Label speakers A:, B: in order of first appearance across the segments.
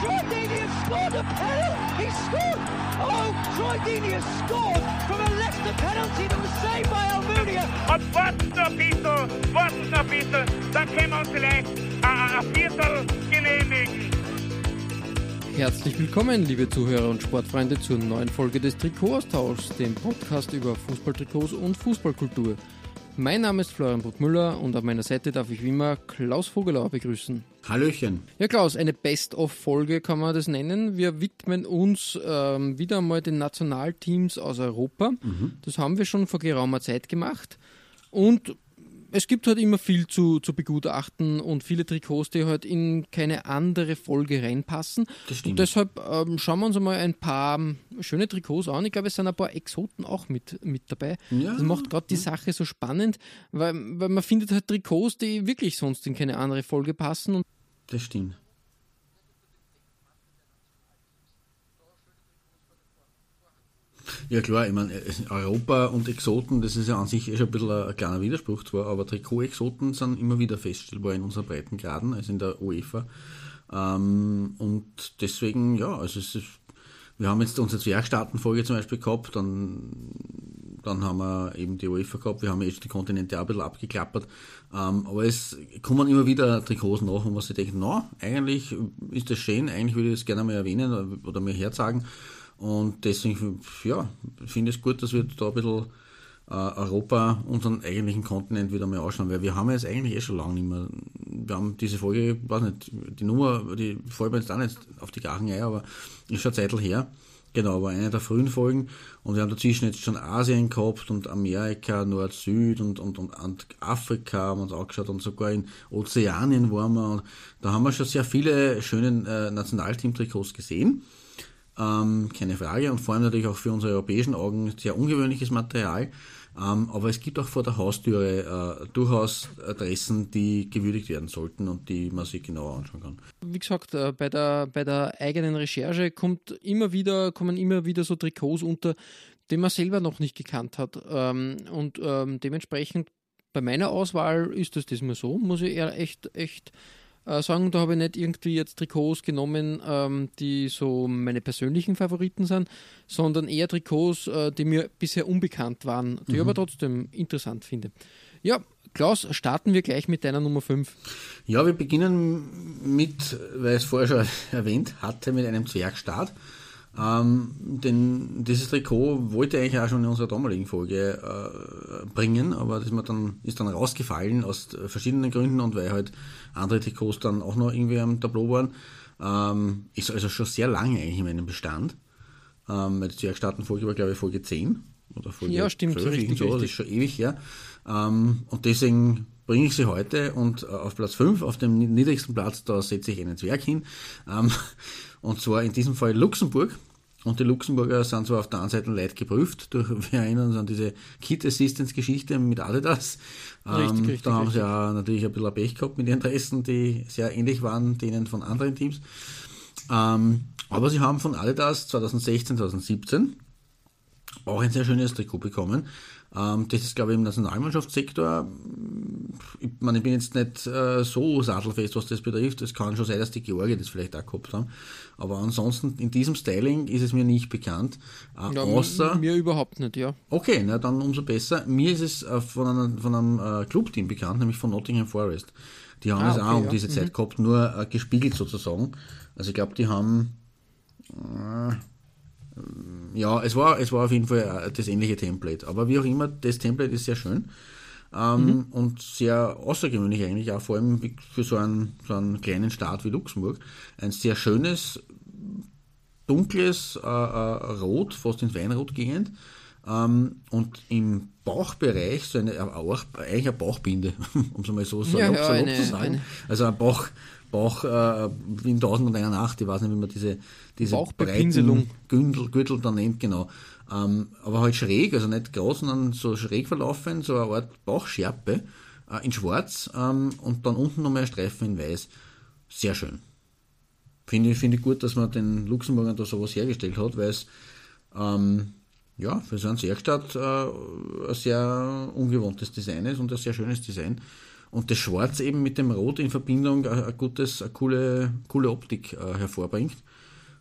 A: Troy Deeney has scored a penalty! He scored! Oh, Troy Deeney has scored from a Leicester penalty that was saved by Almunia!
B: Und warten noch ein bisschen, warten noch ein bisschen, dann können wir uns vielleicht ein, ein Viertel genehmigen.
C: Herzlich willkommen, liebe Zuhörer und Sportfreunde, zur neuen Folge des Trikotaustauschs, dem Podcast über Fußballtrikots und Fußballkultur. Mein Name ist Florian Bruckmüller und an meiner Seite darf ich wie immer Klaus Vogelauer begrüßen.
D: Hallöchen.
C: Ja, Klaus, eine Best-of-Folge kann man das nennen. Wir widmen uns ähm, wieder einmal den Nationalteams aus Europa. Das haben wir schon vor geraumer Zeit gemacht. Und es gibt halt immer viel zu, zu begutachten und viele Trikots, die halt in keine andere Folge reinpassen.
D: Das stimmt.
C: Und deshalb ähm, schauen wir uns einmal ein paar ähm, schöne Trikots an. Ich glaube, es sind ein paar Exoten auch mit, mit dabei.
D: Ja.
C: Das macht gerade die Sache so spannend, weil, weil man findet halt Trikots, die wirklich sonst in keine andere Folge passen.
D: Das stimmt. Ja klar, ich meine, äh, Europa und Exoten, das ist ja an sich eh schon ein bisschen ein, ein kleiner Widerspruch zwar, aber Trikot-Exoten sind immer wieder feststellbar in unseren Breitengraden, also in der UEFA. Ähm, und deswegen, ja, also es ist, wir haben jetzt unsere Zwergstaatenfolge zum Beispiel gehabt, dann, dann haben wir eben die UEFA gehabt, wir haben jetzt die Kontinente auch ein bisschen abgeklappert. Ähm, aber es kommen immer wieder Trikots nach, und was ich denke, na, eigentlich ist das schön, eigentlich würde ich das gerne mal erwähnen oder mir herzagen. Und deswegen, ja, finde ich es gut, dass wir da ein bisschen äh, Europa, unseren eigentlichen Kontinent wieder mal anschauen, weil wir haben jetzt eigentlich eh schon lange nicht mehr, wir haben diese Folge, weiß nicht, die Nummer, die fällt mir jetzt auch nicht auf die Gachen ein, aber ist schon eine Zeit her. Genau, war eine der frühen Folgen und wir haben dazwischen jetzt schon Asien gehabt und Amerika, Nord-Süd und, und, und Afrika haben wir uns angeschaut und sogar in Ozeanien waren wir und da haben wir schon sehr viele schöne äh, Nationalteam-Trikots gesehen. Ähm, keine Frage. Und vor allem natürlich auch für unsere europäischen Augen sehr ungewöhnliches Material. Ähm, aber es gibt auch vor der Haustüre äh, durchaus Adressen, die gewürdigt werden sollten und die man sich genauer anschauen kann.
C: wie gesagt, äh, bei der, bei der eigenen Recherche kommt immer wieder, kommen immer wieder so Trikots unter, die man selber noch nicht gekannt hat. Ähm, und ähm, dementsprechend bei meiner Auswahl ist es diesmal so, muss ich eher echt, echt äh, sagen, da habe ich nicht irgendwie jetzt Trikots genommen, ähm, die so meine persönlichen Favoriten sind, sondern eher Trikots, äh, die mir bisher unbekannt waren, die ich aber trotzdem interessant finde. Ja, Klaus, starten wir gleich mit deiner Nummer 5.
D: Ja, wir beginnen mit, weil ich es vorher schon erwähnt hatte, mit einem Zwergstart. Ähm, denn dieses Trikot wollte ich eigentlich auch schon in unserer damaligen Folge äh, bringen, aber das dann, ist dann rausgefallen aus verschiedenen Gründen und weil halt andere Trikots dann auch noch irgendwie am Tableau waren. Ähm, ist also schon sehr lange eigentlich in meinem Bestand. Ähm, die Zwergstaaten-Folge war, glaube ich, Folge 10 oder Folge
C: Ja, stimmt,
D: 12,
C: richtig,
D: so, das ist
C: richtig.
D: schon ewig her. Ähm, und deswegen bringe ich sie heute und äh, auf Platz 5, auf dem niedrigsten Platz, da setze ich einen Zwerg hin. Ähm, und zwar in diesem Fall Luxemburg. Und die Luxemburger sind zwar auf der einen Seite leicht geprüft, durch, wir erinnern uns an diese Kit Assistance Geschichte mit Adidas.
C: Richtig, richtig,
D: da haben sie ja natürlich ein bisschen Pech gehabt mit den Interessen, die sehr ähnlich waren denen von anderen Teams. Ähm, aber sie haben von Adidas 2016, 2017 auch ein sehr schönes Trikot bekommen. Ähm, das ist, glaube ich, im Nationalmannschaftssektor. Ich, meine, ich bin jetzt nicht äh, so sattelfest, was das betrifft. Es kann schon sein, dass die Georgier das vielleicht auch gehabt haben. Aber ansonsten, in diesem Styling ist es mir nicht bekannt. Äh,
C: Ja,
D: außer,
C: mir überhaupt nicht, ja.
D: okay, na, dann umso besser. Mir ist es äh, von einem, von einem äh, Clubteam bekannt, nämlich von Nottingham Forest. Die haben
C: Ah,
D: es auch
C: okay,
D: um
C: ja.
D: diese Zeit gehabt, nur äh, gespiegelt sozusagen. Also ich glaube, die haben ja, es war, es war auf jeden Fall äh, das ähnliche Template. Aber wie auch immer, das Template ist sehr schön. Ähm, Und sehr außergewöhnlich eigentlich, auch vor allem für so einen, so einen kleinen Staat wie Luxemburg. Ein sehr schönes, dunkles äh, äh, Rot, fast ins Weinrot gehend. Ähm, und im Bauchbereich so eine, auch, eigentlich eine Bauchbinde, um es mal so salopp,
C: ja,
D: salopp
C: eine-
D: zu sagen.
C: eine-
D: Also ein Bauch, Bauch äh, wie in 1001 Nacht, ich weiß nicht, wie man diese, diese breiten Gürtel, Gürtel dann nennt, genau. Ähm, aber halt schräg, also nicht groß, sondern so schräg verlaufen, so eine Art Bauchschärpe äh, in schwarz ähm, und dann unten nochmal ein Streifen in weiß. Sehr schön. Finde ich, finde ich gut, dass man den Luxemburgern da sowas hergestellt hat, weil es ähm, ja, für so einen Sergstadt äh, ein sehr ungewohntes Design ist und ein sehr schönes Design. Und das Schwarz eben mit dem Rot in Verbindung ein, ein gutes, eine coole, coole Optik äh, hervorbringt.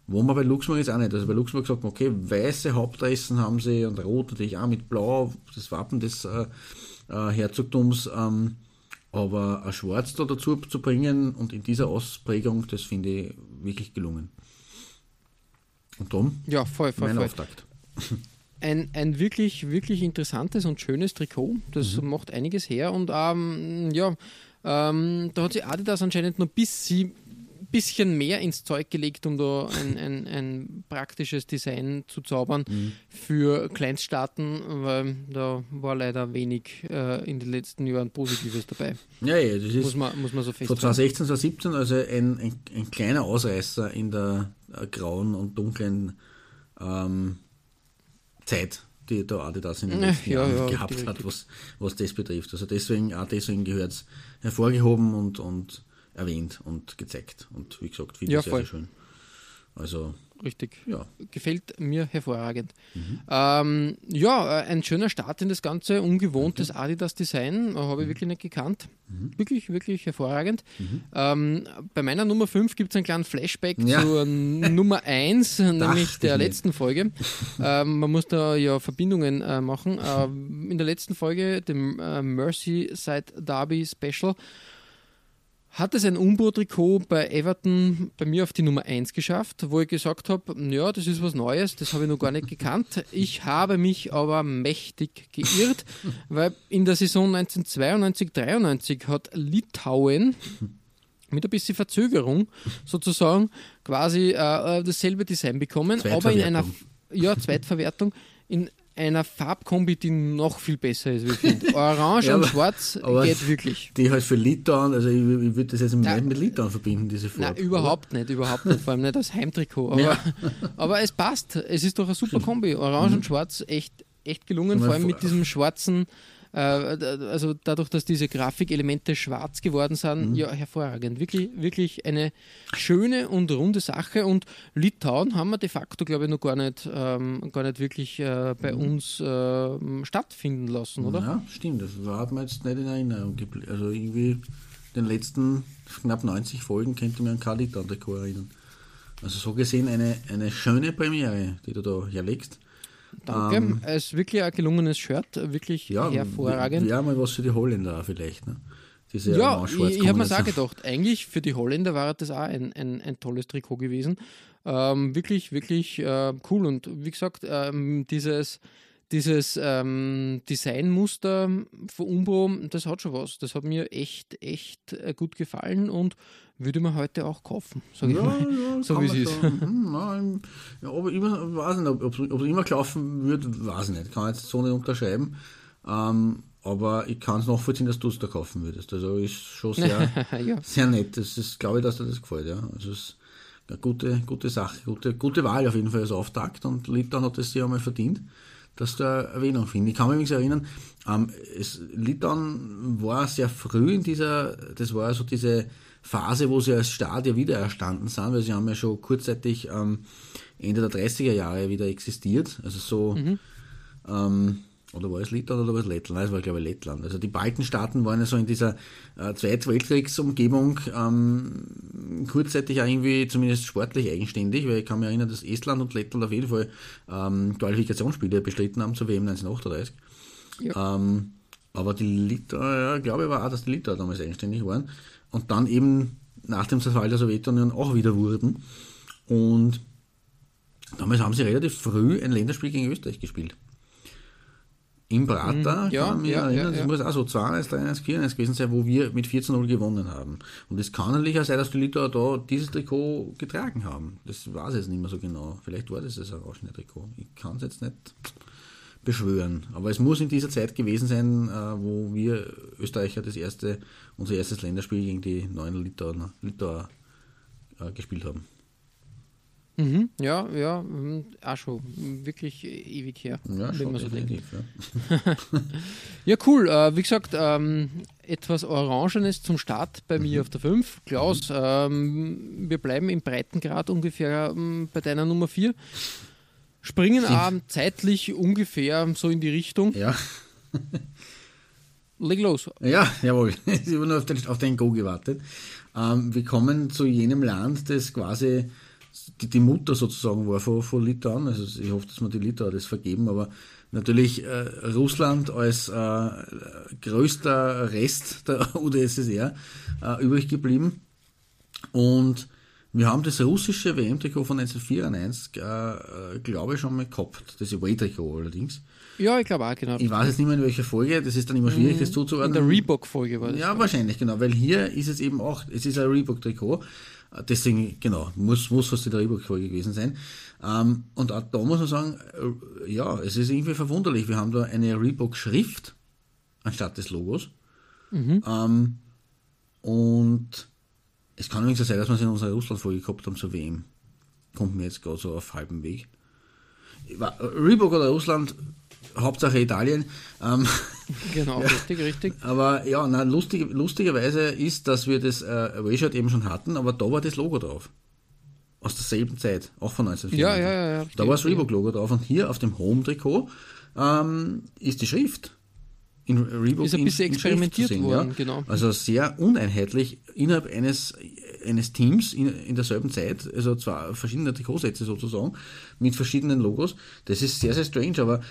D: Wo man bei Luxemburg jetzt auch nicht. Also bei Luxemburg sagt man, okay, weiße Hauptressen haben sie und rot natürlich auch mit blau, das Wappen des äh, äh, Herzogtums. Ähm, aber ein Schwarz da dazu zu bringen und in dieser Ausprägung, das finde ich wirklich gelungen. Und darum
C: Ja, voll, voll,
D: mein
C: voll.
D: Auftakt.
C: Ein, ein wirklich, wirklich interessantes und schönes Trikot. Das
D: Mhm.
C: macht einiges her und ähm, ja, ähm, da hat sich Adidas anscheinend noch ein bisschen, bisschen mehr ins Zeug gelegt, um da ein, ein, ein praktisches Design zu zaubern
D: Mhm.
C: für Kleinststaaten, weil da war leider wenig äh, in den letzten Jahren Positives dabei.
D: Ja, ja, das ist
C: Muss man, muss man so
D: von
C: feststellen.
D: 2016, 2017 also ein, ein, ein kleiner Ausreißer in der äh, grauen und dunklen ähm, Zeit, die da Adidas in den
C: Ja,
D: letzten
C: ja,
D: Jahren
C: ja,
D: gehabt
C: richtig,
D: hat, was, was das betrifft. Also deswegen, auch deswegen gehört es hervorgehoben und, und erwähnt und gezeigt. Und wie gesagt, finde
C: Ja,
D: ich sehr,
C: voll.
D: sehr schön. Also,
C: Richtig.
D: ja.
C: Gefällt mir hervorragend.
D: Mhm.
C: Ähm, ja, äh, ein schöner Start in das Ganze, ungewohntes
D: Mhm.
C: Adidas-Design, äh, habe ich wirklich nicht gekannt. Wirklich, wirklich hervorragend. Ähm, bei meiner Nummer 5 gibt es einen kleinen Flashback
D: Ja.
C: zur Nummer 1, nämlich
D: ich
C: der letzten Folge. ähm, man muss da ja Verbindungen äh, machen. Ähm, in der letzten Folge, dem äh, Merseyside Derby Special, hat es ein Umbro-Trikot bei Everton bei mir auf die Nummer 1 geschafft, wo ich gesagt habe, ja, das ist was Neues, das habe ich noch gar nicht gekannt. Ich habe mich aber mächtig geirrt, weil in der Saison 1992-93 hat Litauen mit ein bisschen Verzögerung sozusagen quasi äh, äh, dasselbe Design bekommen, aber in einer
D: Zweitverwertung.
C: ja, Zweitverwertung in einer Farbkombi, die noch viel besser ist, wie ich finde. Orange
D: Ja,
C: und
D: aber-
C: Schwarz
D: aber-
C: geht wirklich.
D: Die halt für Litauen, also ich, ich würde das jetzt
C: Ja.
D: mit, mit Litauen verbinden, diese Farbe.
C: Nein, überhaupt nicht, überhaupt nicht, vor allem nicht als Heimtrikot. Aber,
D: Ja.
C: aber es passt. Es ist doch eine super Kombi. Orange und Schwarz echt, echt gelungen, vor allem mit diesem schwarzen, also dadurch, dass diese Grafikelemente schwarz geworden sind,
D: Mhm.
C: ja, hervorragend. Wirklich, wirklich eine schöne und runde Sache. Und Litauen haben wir de facto, glaube ich, noch gar nicht, ähm, gar nicht wirklich äh, bei uns ähm, stattfinden lassen, oder?
D: Ja, stimmt. Das hat mir jetzt nicht in Erinnerung geblieben. Also irgendwie den letzten knapp 90 Folgen könnte mir an Lied an erinnern. Also so gesehen eine, eine schöne Premiere, die du da herlegst.
C: Danke.
D: Ähm,
C: es ist wirklich ein gelungenes Shirt, wirklich
D: Ja,
C: hervorragend.
D: Wäre mal was für die Holländer auch vielleicht. Ne? Diese
C: Ja, ich, ich habe mir auch
D: Kombination.
C: gedacht, eigentlich für die Holländer war das auch ein, ein, ein tolles Trikot gewesen. Ähm, wirklich, wirklich äh, cool. Und wie gesagt, ähm, dieses, dieses ähm, Designmuster von Umbro, das hat schon was. Das hat mir echt, echt äh, gut gefallen und würde mir heute auch kaufen, sage ich
D: Ja,
C: mal.
D: ja,
C: so wie
D: man
C: es ist.
D: Hm, nein, ja, aber immer, weiß nicht, ob es immer klaufen wird, weiß ich nicht. Kann jetzt so nicht unterschreiben. Ähm, aber ich kann es nachvollziehen, dass du es da kaufen würdest. Also ist schon sehr,
C: ja.
D: sehr nett. Das ist, glaube ich, dass dir das gefällt. Ja. Also es ist eine gute, gute Sache, gute, gute Wahl auf jeden Fall als Auftakt und Litauen hat es sich einmal verdient, dass da Erwähnung finden. Ich kann mich übrigens erinnern, ähm, es, Litauen war sehr früh in dieser, das war so diese Phase, wo sie als Staat ja wieder erstanden sind, weil sie haben ja schon kurzzeitig ähm, Ende der 30er Jahre wieder existiert. Also so, ähm, oder war es Litauen oder war es Lettland? Nein, es war glaube ich Lettland. Also die Balkenstaaten waren ja so in dieser äh, Zweiten Weltkriegsumgebung ähm, kurzzeitig auch irgendwie zumindest sportlich eigenständig, weil ich kann mich erinnern, dass Estland und Lettland auf jeden Fall ähm, Qualifikationsspiele bestritten haben zur WM 1938. Ähm, aber die Litauer, ja, glaube ich war auch, dass die Litauer damals eigenständig waren und dann eben nach dem Zerfall der Sowjetunion auch wieder wurden. Und damals haben sie relativ früh ein Länderspiel gegen Österreich gespielt. Im Prater,
C: Mhm, ja,
D: kann ich mich
C: ja,
D: erinnern,
C: ja,
D: das muss auch so 2-1, 3-1, 4-1 gewesen sein, wo wir mit 14-0 gewonnen haben. Und es kann natürlich auch sein, dass die Litauer da dieses Trikot getragen haben. Das weiß ich jetzt nicht mehr so genau. Vielleicht war das das orangene Trikot. Ich kann es jetzt nicht beschwören. Aber es muss in dieser Zeit gewesen sein, äh, wo wir Österreicher das erste, unser erstes Länderspiel gegen die neuen Litauer, Litauer äh, gespielt haben.
C: Mhm, ja, ja, mm, auch schon wirklich ewig her,
D: Ja,
C: wenn
D: schon
C: man so denkt.
D: ja.
C: Ja, cool. Äh, wie gesagt, ähm, etwas Orangenes zum Start bei mir auf der 5. Klaus, ähm, wir bleiben im Breitengrad ungefähr ähm, bei deiner Nummer 4. Springen ähm, zeitlich ungefähr so in die Richtung.
D: Ja,
C: Leg los.
D: ja, jawohl. Ich habe nur auf den, auf den Go gewartet. Ähm, wir kommen zu jenem Land, das quasi die, die Mutter sozusagen war von, von Litauen. Also ich hoffe, dass wir die Litauer das vergeben, aber natürlich äh, Russland als äh, größter Rest der UdSSR äh, übrig geblieben. Und wir haben das russische WM-Trikot von 1994, äh, äh, glaube ich, schon mal gehabt. Das Away-Trikot allerdings.
C: Ja, ich glaube auch, genau.
D: Ich weiß jetzt nicht mehr in welcher Folge, das ist dann immer schwierig, das
C: In
D: zuzuordnen.
C: der Reebok-Folge war das.
D: Ja, wahrscheinlich, genau, weil hier ist es eben auch, es ist ein Reebok-Trikot, deswegen, genau, muss, muss fast in der Reebok-Folge gewesen sein. Ähm, und auch da muss man sagen, äh, ja, es ist irgendwie verwunderlich, wir haben da eine Reebok-Schrift anstatt des Logos. Ähm, und es kann übrigens so sein, dass wir es in unserer Russland-Folge gehabt haben zur WM. Kommt mir jetzt gerade so auf halbem Weg. Reebok oder Russland, Hauptsache Italien. Ähm,
C: Genau, richtig, richtig.
D: aber ja, na, lustig, lustigerweise ist, dass wir das äh, Away-Shirt eben schon hatten, aber da war das Logo drauf. Aus derselben Zeit, auch von 1994.
C: Ja, ja, ja, ja,
D: Da war das
C: richtig.
D: Reebok-Logo drauf und hier auf dem Home-Trikot ähm, ist die Schrift. In Reebok
C: Ist ein
D: in-
C: bisschen
D: in Schrift
C: experimentiert
D: sehen,
C: worden,
D: ja.
C: genau.
D: Also sehr uneinheitlich innerhalb eines, eines Teams in, in derselben Zeit, also zwei verschiedene Trikotsätze sozusagen, mit verschiedenen Logos. Das ist sehr, sehr strange, aber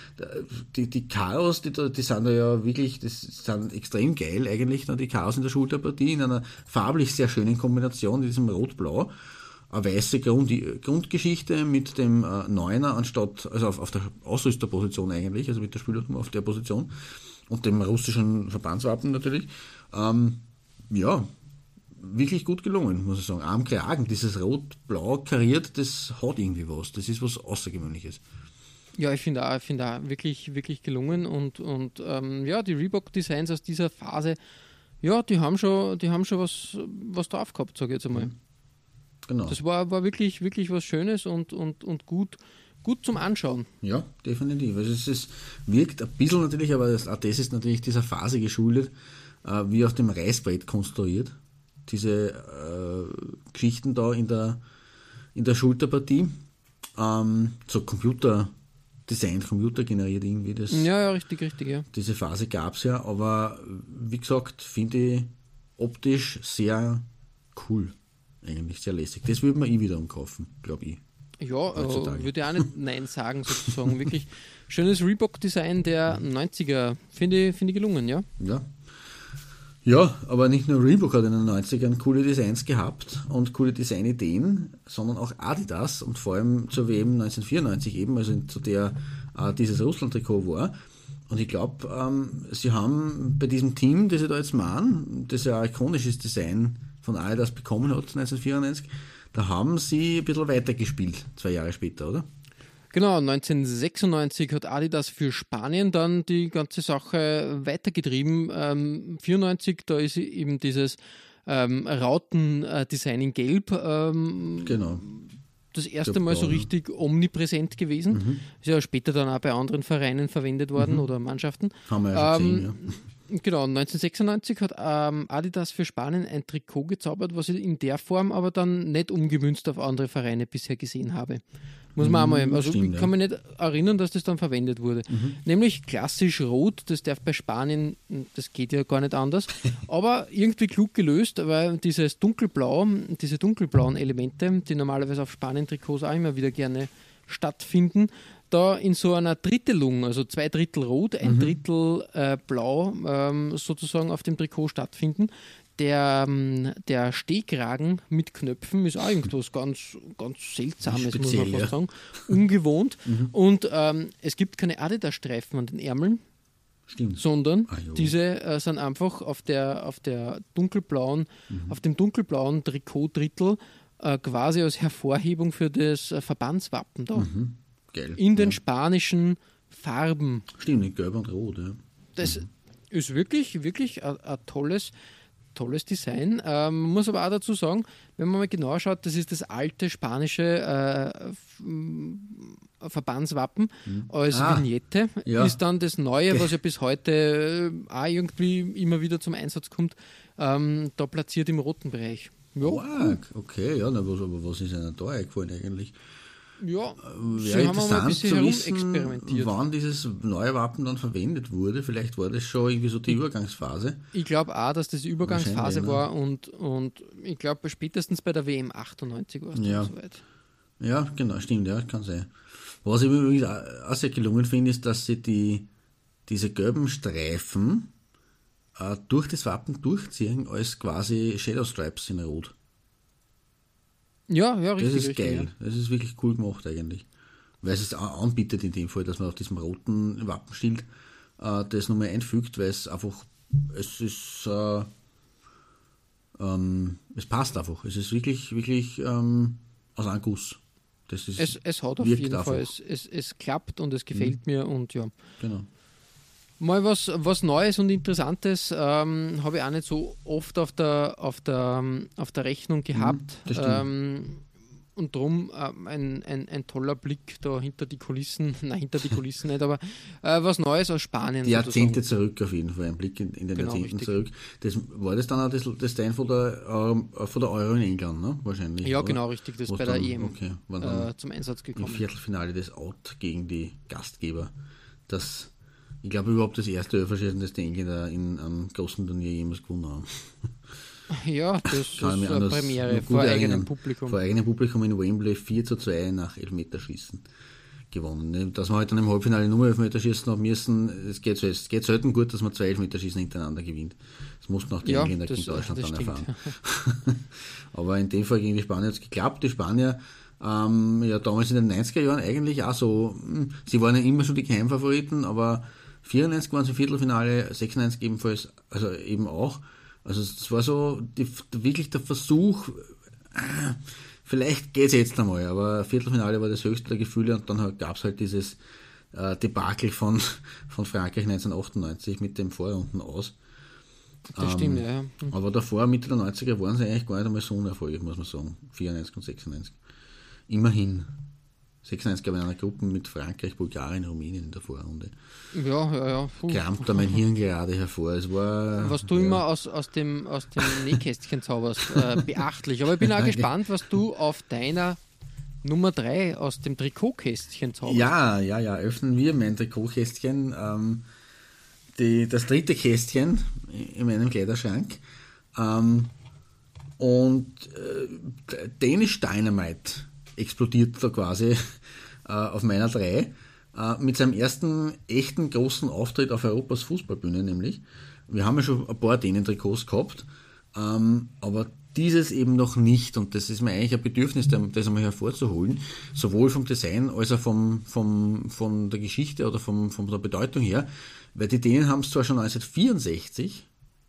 D: die, die Chaos, die, die sind da ja wirklich, das sind extrem geil eigentlich, da die Chaos in der Schulterpartie in einer farblich sehr schönen Kombination, in diesem Rot-Blau. Eine weiße Grund, Grundgeschichte mit dem äh, Neuner anstatt, also auf, auf der Ausrüsterposition eigentlich, also mit der Spielernummer auf der Position und dem russischen Verbandswappen natürlich. Ähm, ja, wirklich gut gelungen, muss ich sagen. Am Kragen, dieses rot-blau kariert, das hat irgendwie was. Das ist was Außergewöhnliches.
C: Ja, ich finde auch, ich finde auch wirklich, wirklich gelungen und, und ähm, ja, die Reebok-Designs aus dieser Phase, ja, die haben schon, die haben schon was, was drauf gehabt, sage ich jetzt einmal.
D: Genau.
C: Das war, war wirklich, wirklich was Schönes und, und, und gut, gut zum Anschauen.
D: Ja, definitiv. Also es ist, wirkt ein bisschen natürlich, aber das, auch das ist natürlich dieser Phase geschuldet, äh, wie auf dem Reißbrett konstruiert. Diese äh, Geschichten da in der, in der Schulterpartie. Ähm, so Computerdesign, computergeneriert irgendwie. Das,
C: Ja, ja, richtig, richtig, ja.
D: Diese Phase gab es ja, aber wie gesagt, finde ich optisch sehr cool. Eigentlich sehr lässig. Das würde man eh wieder umkaufen, glaube ich.
C: Ja, äh, würde ich auch nicht Nein sagen, sozusagen. Wirklich schönes Reebok-Design der 90er. Finde ich, finde ich gelungen, ja.
D: Ja. Ja, aber nicht nur Reebok hat in den 90ern coole Designs gehabt und coole Designideen, sondern auch Adidas und vor allem zur WM 1994 eben, also zu der äh, dieses Russland-Trikot war. Und ich glaube, ähm, sie haben bei diesem Team, das sie da jetzt machen, das ja ein ikonisches Design von Adidas bekommen hat 1994, da haben sie ein bisschen weitergespielt, zwei Jahre später, oder?
C: Genau, 1996 hat Adidas für Spanien dann die ganze Sache weitergetrieben. Ähm, 94, da ist eben dieses ähm, Rauten-Design in Gelb ähm,
D: Genau.
C: das erste Mal so richtig omnipräsent gewesen. Ist ja später dann auch bei anderen Vereinen verwendet worden oder Mannschaften.
D: Haben wir ja schon
C: Ähm,
D: gesehen, ja.
C: Genau, 1996 hat ähm, Adidas für Spanien ein Trikot gezaubert, was ich in der Form aber dann nicht umgemünzt auf andere Vereine bisher gesehen habe. Muss man einmal, also
D: stimmt,
C: ich kann mich nicht erinnern, dass das dann verwendet wurde.
D: Mhm.
C: Nämlich klassisch rot, das darf bei Spanien, das geht ja gar nicht anders, aber irgendwie klug gelöst, weil dieses dunkelblau, diese dunkelblauen Elemente, die normalerweise auf Spanien-Trikots auch immer wieder gerne stattfinden, da in so einer Drittelung, also zwei Drittel rot, ein Drittel äh, blau ähm, sozusagen auf dem Trikot stattfinden. Der, ähm, der Stehkragen mit Knöpfen ist auch irgendwas ganz, ganz Seltsames, muss
D: Speziell,
C: man fast sagen. Ungewohnt. Und ähm, es gibt keine Adidas-Streifen an den Ärmeln,
D: Stimmt.
C: sondern
D: Ah,
C: diese äh, sind einfach auf der, auf der dunkelblauen,
D: Mhm.
C: auf dem dunkelblauen Trikotdrittel äh, quasi als Hervorhebung für das äh, Verbandswappen da
D: Geil.
C: in den
D: Mhm. ja.
C: spanischen Farben.
D: Stimmt, in Gelb und Rot, ja.
C: Das ist wirklich, wirklich ein, ein tolles, tolles Design. Ähm, man muss aber auch dazu sagen, wenn man mal genau schaut, das ist das alte spanische äh, Verbandswappen als
D: Ah,
C: Vignette.
D: ja.
C: Ist dann das Neue, was ja bis heute äh, auch irgendwie immer wieder zum Einsatz kommt, ähm, da platziert im roten Bereich. Ja,
D: okay, ja, na, was, aber was ist Ihnen da eingefallen eigentlich?
C: Ja. Sie
D: Wäre interessant zu wissen, wann dieses neue Wappen dann verwendet wurde. Vielleicht war das schon irgendwie so die Übergangsphase.
C: Ich glaube auch, dass das die Übergangsphase war und, und ich glaube spätestens bei der WM 98 war es
D: Ja.
C: soweit.
D: Ja, genau, stimmt, ja, kann sein. Was ich übrigens auch auch sehr gelungen finde, ist, dass sie die, diese gelben Streifen äh, durch das Wappen durchziehen als quasi Shadow Stripes in Rot.
C: Ja, ja,
D: Das
C: richtig.
D: ist
C: richtig,
D: geil. Das ist wirklich cool gemacht eigentlich. Weil es es anbietet in dem Fall, dass man auf diesem roten Wappenschild äh, das nochmal einfügt, weil es einfach, es ist, äh, ähm, es passt einfach. Es ist wirklich, wirklich ähm, aus einem Guss. Das ist,
C: Ja. Es, es hat auf jeden
D: einfach. Mhm.
C: Fall, es, es, es klappt und es gefällt mir und ja.
D: Genau.
C: Mal was, was Neues und Interessantes ähm, habe ich auch nicht so oft auf der, auf der, ähm, auf der Rechnung gehabt.
D: Mhm, stimmt.
C: ähm, und darum ähm, ein, ein, ein toller Blick da hinter die Kulissen, nein, hinter die Kulissen nicht, aber äh, was Neues aus Spanien.
D: Die Jahrzehnte
C: sozusagen.
D: zurück auf jeden Fall, ein Blick in, in den
C: Genau,
D: Jahrzehnten
C: richtig.
D: zurück. Das, war das dann auch das, das Design von der, Euro, von der Euro in England, ne? Wahrscheinlich.
C: Ja,
D: oder?
C: genau, richtig. Das
D: Was
C: bei der
D: dann-
C: EM
D: Okay,
C: äh, zum Einsatz
D: im
C: gekommen.
D: Viertelfinale des Out gegen die Gastgeber. Das, ich glaube, überhaupt das erste Öfferschießen, das die Engländer in einem großen Turnier jemals gewonnen haben.
C: Ja, das ist
D: Kann
C: eine Premiere vor eigenem
D: erinnern.
C: Publikum.
D: Vor eigenem Publikum in Wembley 4 zu 2 nach Elfmeterschießen gewonnen. Ne, Dass man halt dann im Halbfinale nur Elfmeterschießen haben müssen, es geht, so- es geht selten gut, dass man zwei Elfmeterschießen hintereinander gewinnt. Das mussten auch die
C: Ja,
D: Engländer gegen Deutschland dann
C: stimmt.
D: erfahren. Aber in dem Fall gegen die Spanier hat es geklappt. Die Spanier, ähm, ja damals in den 90er Jahren eigentlich auch so, hm, sie waren ja immer schon die Geheimfavoriten, aber 94 waren sie im Viertelfinale, 96 ebenfalls, also eben auch. Also es war so die, wirklich der Versuch, ah, vielleicht geht es jetzt einmal, aber Viertelfinale war das höchste der Gefühle und dann gab es halt dieses äh, Debakel von, von Frankreich 1998 mit dem Vorrunden aus.
C: Das stimmt, ja. ja.
D: Aber davor, Mitte der 90er, waren sie eigentlich gar nicht einmal so unerfolgreich, muss man sagen. 94 und 96. Immerhin. 96 gab es in einer Gruppe mit Frankreich, Bulgarien, Rumänien in der Vorrunde.
C: Ja, ja, ja. Puh.
D: Kramt da mein Hirn gerade hervor. Es war.
C: Was du immer aus, aus dem, aus dem Nähkästchen zauberst, äh, beachtlich. Aber ich bin auch gespannt, was du auf deiner Nummer 3 aus dem Trikotkästchen zauberst.
D: Ja, ja, ja. Öffnen wir mein Trikotkästchen. Ähm, die, das dritte Kästchen in meinem Kleiderschrank. Ähm, und äh, Danish Dynamite explodiert da quasi äh, auf meiner 3 äh, mit seinem ersten echten großen Auftritt auf Europas Fußballbühne nämlich. Wir haben ja schon ein paar Dänen-Trikots gehabt, ähm, aber dieses eben noch nicht. Und das ist mir eigentlich ein Bedürfnis, das einmal hervorzuholen, sowohl vom Design als auch vom, vom, von der Geschichte oder vom, von der Bedeutung her, weil die Dänen haben es zwar schon 1964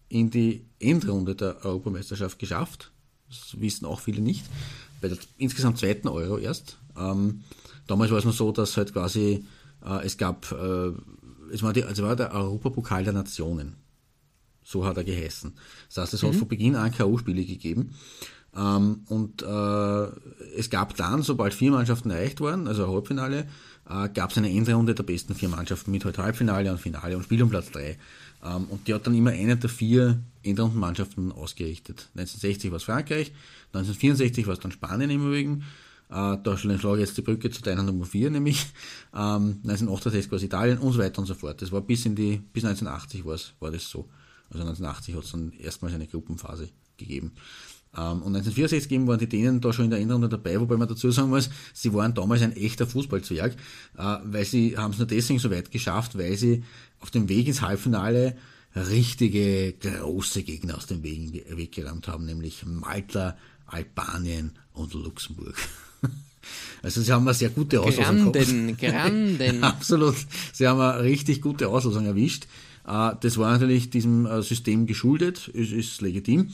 D: in die Endrunde der Europameisterschaft geschafft, das wissen auch viele nicht, bei der insgesamt zweiten Euro erst. Ähm, damals war es noch so, dass halt quasi äh, es gab, äh, es war, die, also war der Europapokal der Nationen. So hat er geheißen. Das heißt, es hat von Beginn an K.O.-Spiele gegeben. Ähm, und äh, es gab dann, sobald vier Mannschaften erreicht waren, also Halbfinale, äh, gab es eine Endrunde der besten vier Mannschaften mit halt Halbfinale und Finale und Spiel um Platz drei. Ähm, und die hat dann immer eine der vier Endrundenmannschaften ausgerichtet. 1960 war es Frankreich, 1964 war es dann Spanien im Übrigen, äh, da schlage jetzt die Brücke zu deiner Nummer 4, nämlich ähm, 1968 war es Italien und so weiter und so fort. Das war bis in die, bis 1980 war das so. Also 1980 hat es dann erstmals eine Gruppenphase gegeben. Ähm, und 1964 eben waren die Dänen da schon in der Endrunde dabei, wobei man dazu sagen muss, sie waren damals ein echter Fußballzwerg, äh, weil sie haben es nur deswegen so weit geschafft, weil sie auf dem Weg ins Halbfinale richtige große Gegner aus dem Weg, weggeräumt haben, nämlich Malta, Albanien und Luxemburg. Also sie haben eine sehr gute Auslosung
C: Granden, Granden.
D: Absolut. Sie haben eine richtig gute Auslosung erwischt. Äh, das war natürlich diesem äh, System geschuldet, ist, ist legitim.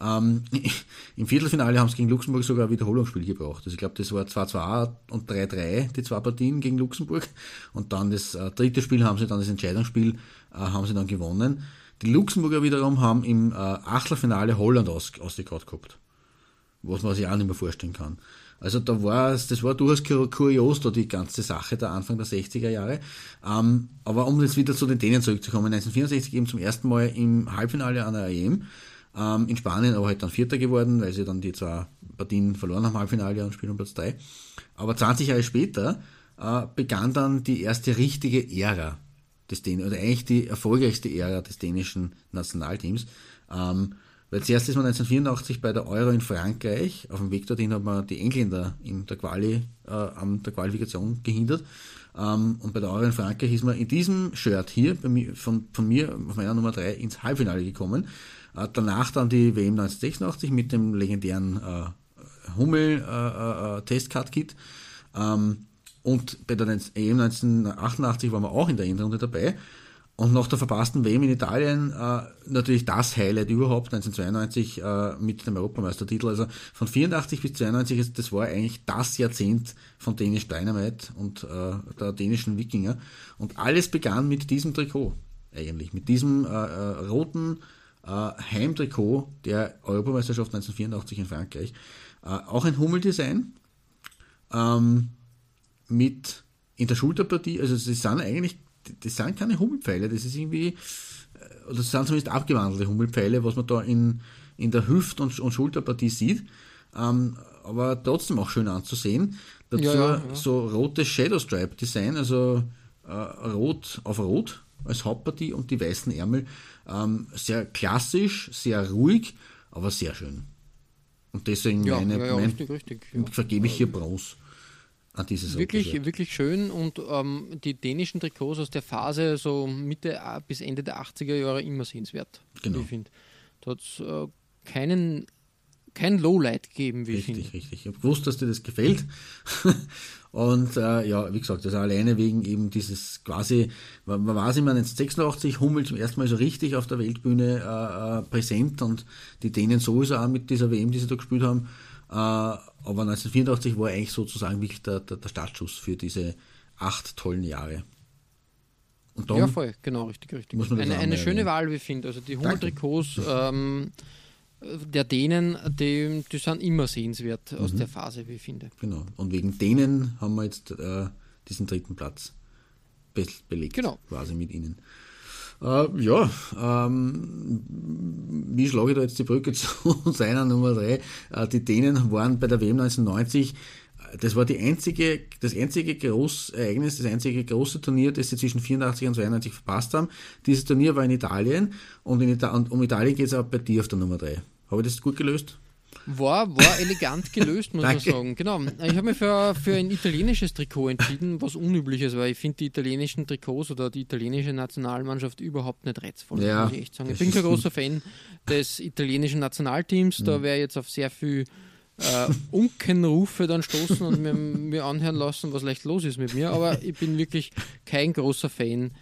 D: Ähm, Im Viertelfinale haben sie gegen Luxemburg sogar ein Wiederholungsspiel gebraucht. Also ich glaube, das war 2-2 und 3-3, die zwei Partien gegen Luxemburg. Und dann das äh, dritte Spiel haben sie dann das Entscheidungsspiel haben sie dann gewonnen. Die Luxemburger wiederum haben im Achtelfinale Holland aus, ausgegraut gehabt. Was man sich auch nicht mehr vorstellen kann. Also da war es, das war durchaus kurios, da die ganze Sache, der Anfang der 60er Jahre. Ähm, aber um jetzt wieder zu den Dänen zurückzukommen, 1964 eben zum ersten Mal im Halbfinale an der EM ähm, in Spanien, aber halt dann Vierter geworden, weil sie dann die zwei Partien verloren haben Halbfinale und spielen um Platz 3. Aber 20 Jahre später äh, begann dann die erste richtige Ära des Dän oder eigentlich die erfolgreichste Ära des dänischen Nationalteams. Ähm, weil zuerst ist man 1984 bei der Euro in Frankreich, auf dem Weg dorthin hat man die Engländer in der Quali, äh, an der Qualifikation gehindert. Ähm, und bei der Euro in Frankreich ist man in diesem Shirt hier mir, von, von mir auf meiner Nummer 3 ins Halbfinale gekommen. Äh, danach dann die WM 1986 mit dem legendären äh, Hummel äh, äh, Kit. Ähm, und bei der EM 1988 waren wir auch in der Endrunde dabei. Und nach der verpassten WM in Italien äh, natürlich das Highlight überhaupt 1992 äh, mit dem Europameistertitel. Also von 84 bis 92, das war eigentlich das Jahrzehnt von Dänisch Dynamite und äh, der dänischen Wikinger. Und alles begann mit diesem Trikot eigentlich, mit diesem äh, äh, roten äh, Heimtrikot der Europameisterschaft 1984 in Frankreich. auch ein Hummeldesign ähm, mit in der Schulterpartie, also sie sind eigentlich das sind keine Hummelpfeile, das ist irgendwie, äh, oder das sind zumindest abgewandelte Hummelpfeile, was man da in, in der Hüft- und, und Schulterpartie sieht. Ähm, aber trotzdem auch schön anzusehen. Dazu ja, ja, ja. so rotes Shadow Stripe Design, also äh, rot auf rot als Hauptpartie und die weißen Ärmel. Ähm, sehr klassisch, sehr ruhig, aber sehr schön. Und deswegen meine, mein, richtig, richtig, vergebe ich hier Bronze
C: an dieses wirklich, wirklich schön und ähm, die dänischen Trikots aus der Phase so Mitte bis Ende der 80er Jahre immer sehenswert. Genau. Ich finde. Da hat es äh, keinen kein Lowlight gegeben, wie
D: richtig,
C: ich
D: finde. Richtig, Ich habe gewusst, dass dir das gefällt. und äh, ja, wie gesagt, also alleine wegen eben dieses quasi, man war es immer 1986, Hummel zum ersten Mal so richtig auf der Weltbühne äh, äh, präsent und die Dänen sowieso auch mit dieser WM, die sie da gespielt haben. Äh, aber 1984 war eigentlich sozusagen wirklich der, der, der Startschuss für diese acht tollen Jahre.
C: Dann, ja, voll, genau, richtig, richtig. Muss man eine, eine schöne Wahl, wie ich finde. Also die Hummeltrikots ähm, der Dänen, die, die sind immer sehenswert aus mhm. der Phase, wie ich finde.
D: Genau. Und wegen denen haben wir jetzt äh, diesen dritten Platz be belegt. Genau. Quasi mit ihnen. Äh, ja, ähm, wie schlage ich da jetzt die Brücke zu seiner Nummer 3? Äh, die Dänen waren bei der WM 1990 das war die einzige, das einzige Großereignis, das einzige große Turnier, das sie zwischen 84 und 92 verpasst haben. Dieses Turnier war in Italien und, in Ita und um Italien geht es auch bei dir auf der Nummer 3. Habe ich das gut gelöst?
C: War, war elegant gelöst, muss man sagen. Genau. Ich habe mich für, für ein italienisches Trikot entschieden, was unüblich ist, weil ich finde die italienischen Trikots oder die italienische Nationalmannschaft überhaupt nicht reizvoll,
D: ja,
C: muss ich echt sagen. Ich bin kein großer Fan des italienischen Nationalteams, da mhm. wäre jetzt auf sehr viel äh, Unkenrufe dann stoßen und mir, mir anhören lassen, was leicht los ist mit mir, aber ich bin wirklich kein großer Fan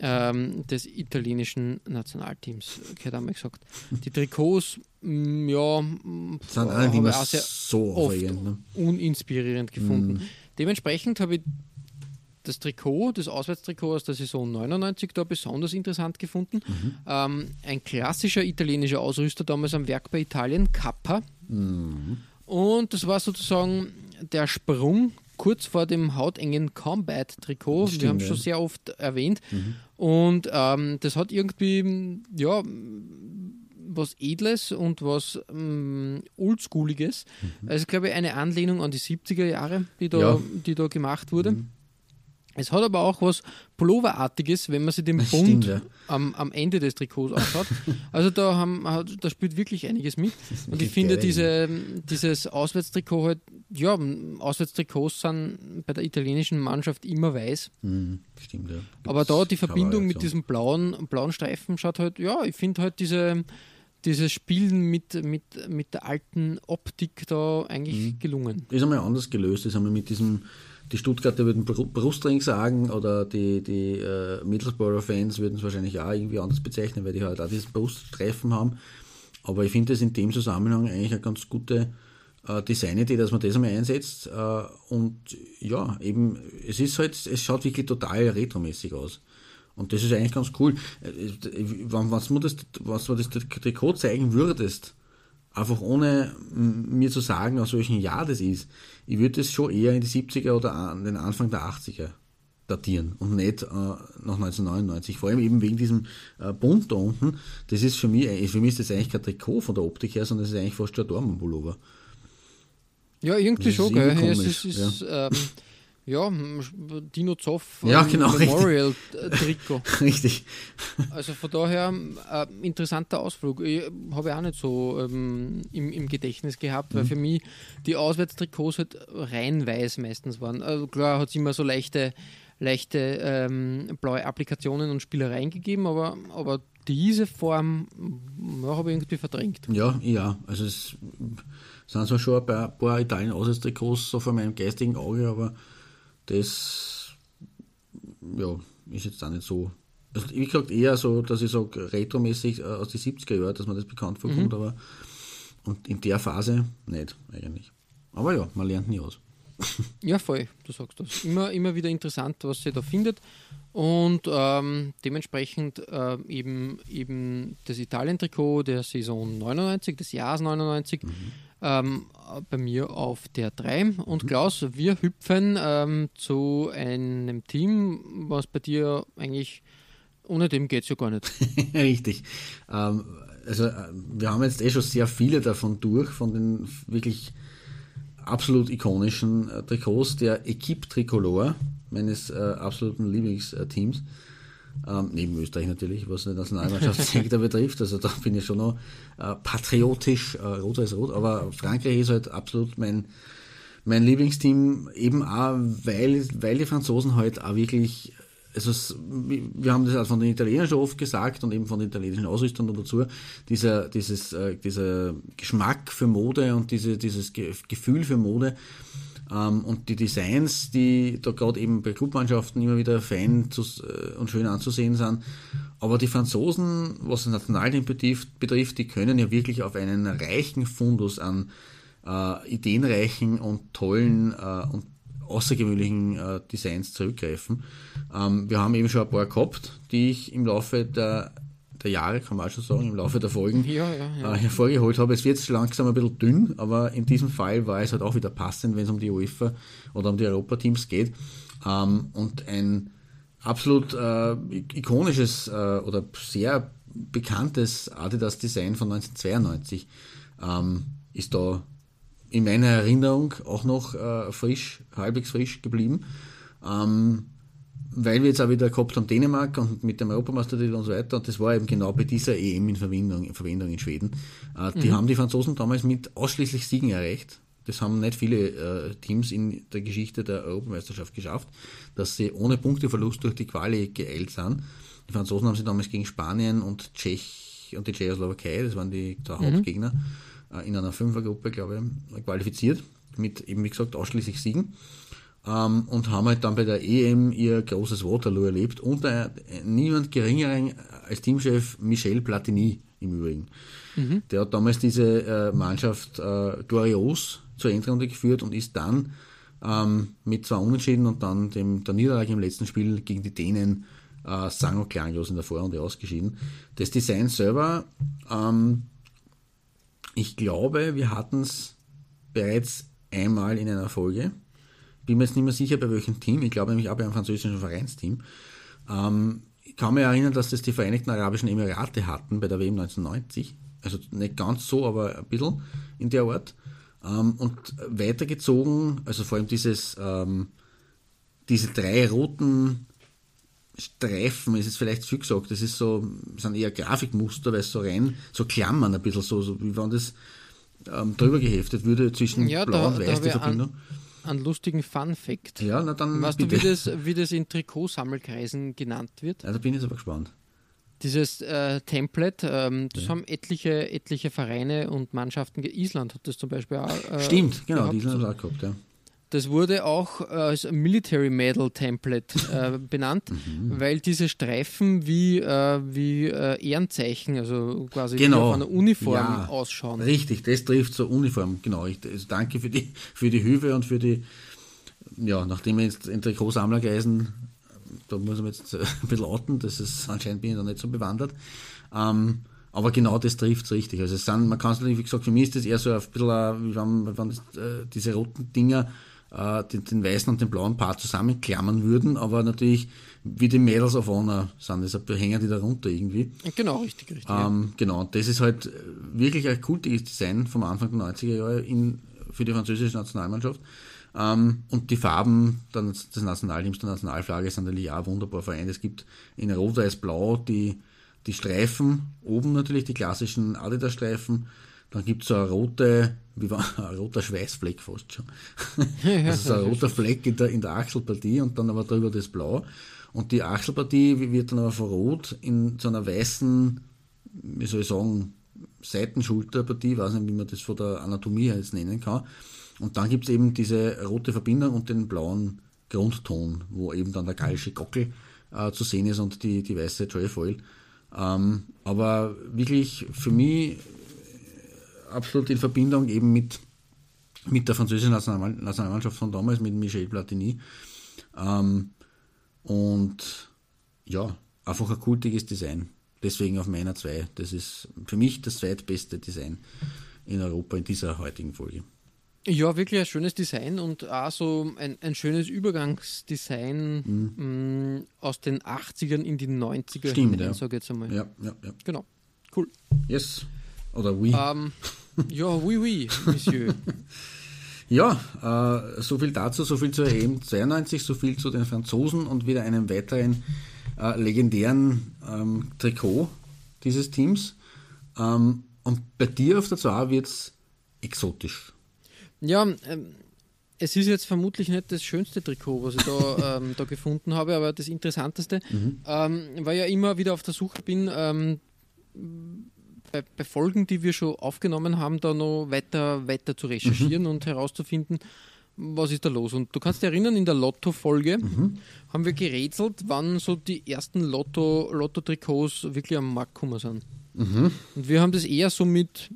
C: ähm, des italienischen Nationalteams, hätte einmal gesagt. Die Trikots, mh, mm, ja,
D: sind boah, habe ich auch sehr so
C: oft ne? uninspirierend gefunden. Mm. Dementsprechend habe ich das Trikot, das Auswärtstrikot aus der Saison 99 da besonders interessant gefunden. Mhm. Ähm, ein klassischer italienischer Ausrüster damals am Werk bei Italien, Kappa. Mhm. Und das war sozusagen der Sprung kurz vor dem hautengen Combat-Trikot. Wir haben es schon sehr oft erwähnt. Mhm. Und ähm, das hat irgendwie, ja, was Edles und was ähm, Oldschooliges. Mhm. Also, glaube ich, eine Anlehnung an die 70er Jahre, die da, ja. die da gemacht wurde. Mhm. Es hat aber auch was Pulloverartiges, wenn man sich den Bund stimmt, ja. am, am Ende des Trikots anschaut. Also da, haben, da spielt wirklich einiges mit. Und ich finde diese, dieses Auswärtstrikot halt, ja, Auswärtstrikots sind bei der italienischen Mannschaft immer weiß.
D: Mhm, stimmt, ja.
C: Aber da die Verbindung mit diesem blauen, blauen Streifen schaut halt, ja, ich finde halt diese, dieses Spielen mit, mit, mit der alten Optik da eigentlich mhm. gelungen.
D: Ist einmal anders gelöst, das haben wir mit diesem die Stuttgarter würden Brustring sagen oder die, die äh, Middlesbrough-Fans würden es wahrscheinlich auch irgendwie anders bezeichnen, weil die halt auch dieses Brusttreffen haben. Aber ich finde es in dem Zusammenhang eigentlich eine ganz gute äh, Designidee, dass man das einmal einsetzt. Äh, und ja, eben, es ist halt, es schaut wirklich total retromäßig aus. Und das ist eigentlich ganz cool. Äh, was du das, was du das Trikot zeigen würdest, einfach ohne mir zu sagen, aus welchem Jahr das ist, ich würde es schon eher in die 70er oder an den Anfang der 80er datieren und nicht äh, nach 1999. Vor allem eben wegen diesem äh, Bund da unten. Das ist für mich, äh, für mich ist das eigentlich kein Trikot von der Optik her, sondern es ist eigentlich fast schon ein Dortmund-Pullover.
C: Ja, irgendwie schon, gell? Es ist, ist ja. Ähm, ja, Dino Zoff
D: ja, genau,
C: Memorial Trikot.
D: richtig.
C: Also von daher äh, interessanter Ausflug. Ich habe auch nicht so ähm, im, im, Gedächtnis gehabt, weil mhm. für mich die Auswärtstrikots halt rein weiß meistens waren. Also klar hat es immer so leichte, leichte ähm, blaue Applikationen und Spielereien gegeben, aber, aber diese Form ja, habe ich irgendwie verdrängt.
D: Ja, ja. Also es sind zwar schon ein paar, paar Italien-Auswärtstrikots so vor meinem geistigen Auge, aber das ja, ist jetzt auch nicht so. Also, wie gesagt, eher so, dass ich sage, retromäßig äh, aus den 70er Jahren, dass man das bekannt vorkommt, mhm. aber und in der Phase nicht eigentlich. Aber ja, man lernt nie aus.
C: Ja, voll, du sagst das. Immer, immer wieder interessant, was sie da findet. Und ähm, dementsprechend äh, eben, eben das Italien-Trikot der Saison 99, des Jahres 99. Mhm ähm, bei mir auf der 3. Und mhm. Klaus, wir hüpfen ähm, zu einem Team, was bei dir eigentlich ohne dem geht es ja gar nicht.
D: Richtig. Ähm, also äh, wir haben jetzt eh schon sehr viele davon durch, von den wirklich absolut ikonischen äh, Trikots der Equipe Tricolore, meines äh, absoluten Lieblingsteams. Ähm, neben Österreich natürlich, was die Nationalmannschaftssektor betrifft. Also da bin ich schon noch äh, patriotisch, äh, rot als rot. Aber Frankreich ist halt absolut mein, mein Lieblingsteam, eben auch, weil, weil die Franzosen halt auch wirklich, also wir haben das auch von den Italienern schon oft gesagt und eben von den italienischen Ausrüstern dazu, dieser, dieses, äh, dieser Geschmack für Mode und diese, dieses Gefühl für Mode, und die Designs, die da gerade eben bei Clubmannschaften immer wieder fein äh, und schön anzusehen sind. Aber die Franzosen, was das Nationalteam betrifft, betrifft, die können ja wirklich auf einen reichen Fundus an äh, ideenreichen und tollen äh, und außergewöhnlichen äh, Designs zurückgreifen. Ähm, wir haben eben schon ein paar gehabt, die ich im Laufe der der Jahre, kann man auch schon sagen, im Laufe der Folgen
C: ja, ja, ja.
D: Äh, hervorgeholt habe. Es wird jetzt langsam ein bisschen dünn, aber in diesem Fall war es halt auch wieder passend, wenn es um die UEFA oder um die Europateams geht. Ähm, und ein absolut äh, ikonisches äh, oder sehr bekanntes Adidas-Design von 1992 ähm, ist da in meiner Erinnerung auch noch äh, frisch, halbwegs frisch geblieben. Ähm, weil wir jetzt auch wieder gehabt haben Dänemark und mit dem Europameistertitel und so weiter, und das war eben genau bei dieser EM in Verwendung in, Verwendung in Schweden. Äh, die mhm. haben die Franzosen damals mit ausschließlich Siegen erreicht. Das haben nicht viele äh, Teams in der Geschichte der Europameisterschaft geschafft, dass sie ohne Punkteverlust durch die Quali geeilt sind. Die Franzosen haben sie damals gegen Spanien und Tschech und die Tschechoslowakei, das waren die mhm. Hauptgegner, äh, in einer Fünfergruppe, glaube ich, qualifiziert. Mit eben, wie gesagt, ausschließlich Siegen ähm, und haben halt dann bei der EM ihr großes Waterloo erlebt unter niemand geringeren als Teamchef Michel Platini im Übrigen. Mhm. Der hat damals diese äh, Mannschaft äh, glorios zur Endrunde geführt und ist dann ähm, mit zwei Unentschieden und dann dem, der Niederlage im letzten Spiel gegen die Dänen äh, sang- und klanglos in der Vorrunde ausgeschieden. Das Design selber, ähm, ich glaube, wir hatten es bereits einmal in einer Folge bin mir jetzt nicht mehr sicher, bei welchem Team. Ich glaube nämlich auch bei einem französischen Vereinsteam. Ähm, ich kann mich erinnern, dass das die Vereinigten Arabischen Emirate hatten bei der WM 1990. Also nicht ganz so, aber ein bisschen in der Art. Ähm, und weitergezogen, also vor allem dieses, ähm, diese drei roten Streifen, ist es vielleicht viel gesagt, das ist so, sind eher Grafikmuster, weil es so rein, so Klammern ein bisschen so, so wie wenn das ähm, drüber geheftet würde zwischen
C: ja,
D: blau
C: da,
D: und weiß, die Verbindung.
C: An einen lustigen Fun-Fact.
D: Ja, na dann.
C: Weißt bitte. du, wie das, wie das in Trikotsammelkreisen genannt wird?
D: Ja, da bin ich aber gespannt.
C: Dieses äh, Template, ähm, das ja. haben etliche, etliche Vereine und Mannschaften. Island hat das zum Beispiel auch.
D: Äh, Stimmt, genau, gehabt. Island hat auch gehabt, ja.
C: Das wurde auch als Military Medal Template äh, benannt,
D: Mhm.
C: weil diese Streifen wie, äh, wie äh, Ehrenzeichen, also quasi wie
D: Genau.
C: auf einer Uniform
D: Ja.
C: ausschauen.
D: Richtig, das trifft so Uniform, genau. Ich, also danke für die, für die Hilfe und für die, ja, nachdem wir jetzt in Trikotsammler geisen, da muss man jetzt äh, ein bisschen outen, das ist, anscheinend bin ich da nicht so bewandert. Ähm, aber genau das trifft es richtig. Also es sind, man kann es natürlich, wie gesagt, für mich ist das eher so ein bisschen, äh, wie wenn, wenn das, äh, diese roten Dinger äh, den, den weißen und den blauen Part zusammenklammern würden, aber natürlich wie die Medals of Honor sind, deshalb hängen die da runter irgendwie.
C: Genau, richtig, richtig.
D: Ähm, genau, und das ist halt wirklich ein kultiges Design vom Anfang der 90er Jahre in, für die französische Nationalmannschaft. Ähm, und die Farben der, des Nationalteams, der Nationalflagge sind natürlich auch wunderbar vereint. Es gibt in Rot, Weiß, Blau die, die Streifen, oben natürlich die klassischen Adidas-Streifen. Dann gibt es so eine rote, wie war, ein roter Schweißfleck fast schon. also so ein roter Fleck in der, in der Achselpartie und dann aber drüber das Blau. Und die Achselpartie wird dann aber von Rot in so einer weißen, wie soll ich sagen, Seitenschulterpartie, weiß nicht, wie man das von der Anatomie jetzt nennen kann. Und dann gibt es eben diese rote Verbindung und den blauen Grundton, wo eben dann der gallische Gockel äh, zu sehen ist und die, die weiße Trefoil. Ähm, aber wirklich für mich absolut in Verbindung eben mit, mit der französischen National Nationalmannschaft von damals, mit Michel Platini. Ähm, und ja, einfach ein kultiges Design. Deswegen auf meiner 2. Das ist für mich das zweitbeste Design in Europa in dieser heutigen Folge.
C: Ja, wirklich ein schönes Design und auch so ein, ein schönes Übergangsdesign mh, aus den 80ern in die 90er
D: Mhm. Stimmt,
C: hinein,
D: ja.
C: sag ich jetzt einmal.
D: Ja, ja, ja.
C: Genau. Cool.
D: Yes. Oder oui.
C: Ähm, ja, oui, oui, Monsieur.
D: Ja, äh, so viel dazu, so viel zur EM 92, so viel zu den Franzosen und wieder einem weiteren äh, legendären ähm, Trikot dieses Teams. Ähm, und bei dir auf der 2 wird es exotisch.
C: Ja, ähm, es ist jetzt vermutlich nicht das schönste Trikot, was ich da, ähm, da gefunden habe, aber das Interessanteste, ähm, weil ich ja immer wieder auf der Suche bin, ähm, bei, bei Folgen, die wir schon aufgenommen haben, da noch weiter, weiter zu recherchieren und herauszufinden, was ist da los. Und du kannst dich erinnern, in der Lotto-Folge haben wir gerätselt, wann so die ersten Lotto- Lotto-Trikots wirklich am Markt gekommen sind. Und wir haben das eher so mit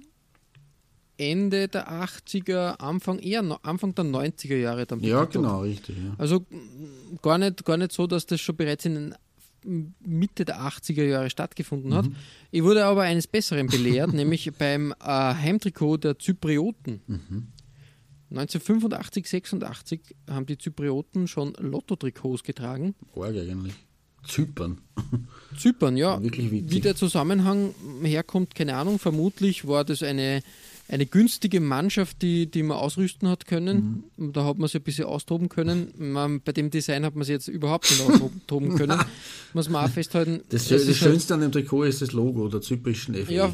C: Ende der 80er, Anfang eher Anfang der 90er Jahre dann
D: Ja, genau, richtig. Ja.
C: Also mm, gar nicht, gar nicht so, dass das schon bereits in den Mitte der 80er Jahre stattgefunden hat. Ich wurde aber eines Besseren belehrt, nämlich beim äh, Heimtrikot der Zyprioten. 1985, 86 haben die Zyprioten schon Lotto-Trikots getragen.
D: Arg eigentlich. Zypern.
C: Zypern, ja.
D: Wirklich witzig.
C: Wie der Zusammenhang herkommt, keine Ahnung. Vermutlich war das eine, eine günstige Mannschaft, die, die man ausrüsten hat können.
D: Mhm.
C: Da hat man sich ein bisschen austoben können. Man, bei dem Design hat man sich jetzt überhaupt nicht austoben können. Muss man auch festhalten.
D: Das, das
C: ist halt-
D: Schönste an dem Trikot ist das Logo der zyprischen FA.
C: ja,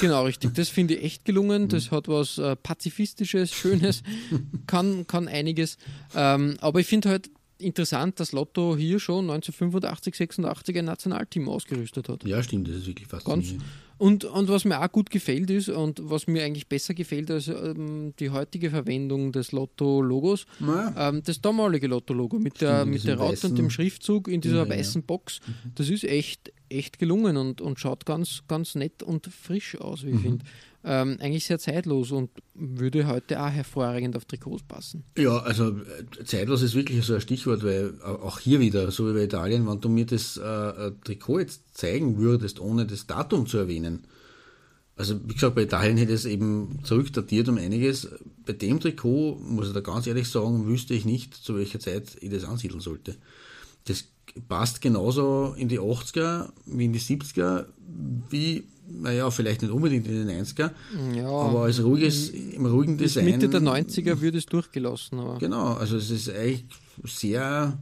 C: genau, richtig. Das finde ich echt
D: Mhm.
C: gelungen. Das hat was äh, Pazifistisches, Schönes, kann, kann einiges. Ähm, aber ich finde halt interessant, dass Lotto hier schon 1985, 86 ein Nationalteam ausgerüstet hat.
D: ja, stimmt, das ist wirklich
C: Ganz,
D: faszinierend.
C: und, und was mir auch gut gefällt ist und was mir eigentlich besser gefällt als ähm, die heutige Verwendung des Lotto-Logos,
D: Naja.
C: ähm, das damalige Lotto-Logo mit der,
D: Stimmt,
C: mit
D: diesem
C: der Raute und dem Schriftzug in dieser
D: ja.
C: weißen Box, das ist echt, echt gelungen und, und schaut ganz, ganz nett und frisch aus,
D: Mhm.
C: wie ich finde. Ähm, eigentlich sehr zeitlos und würde heute auch hervorragend auf Trikots passen.
D: Ja, also äh, zeitlos ist wirklich so ein Stichwort, weil äh, auch hier wieder, so wie bei Italien, wenn du mir das äh, Trikot jetzt zeigen würdest, ohne das Datum zu erwähnen, also wie gesagt, bei Italien hätte es eben zurückdatiert um einiges. Bei dem Trikot, muss ich da ganz ehrlich sagen, wüsste ich nicht, zu welcher Zeit ich das ansiedeln sollte. Das passt genauso in die 80er wie in die 70er, wie, naja, vielleicht nicht unbedingt in die 90er,
C: Ja,
D: aber als ruhiges, im ruhigen Design.
C: Mitte der 90er würde es durchgelassen. Aber
D: Genau, also es ist eigentlich sehr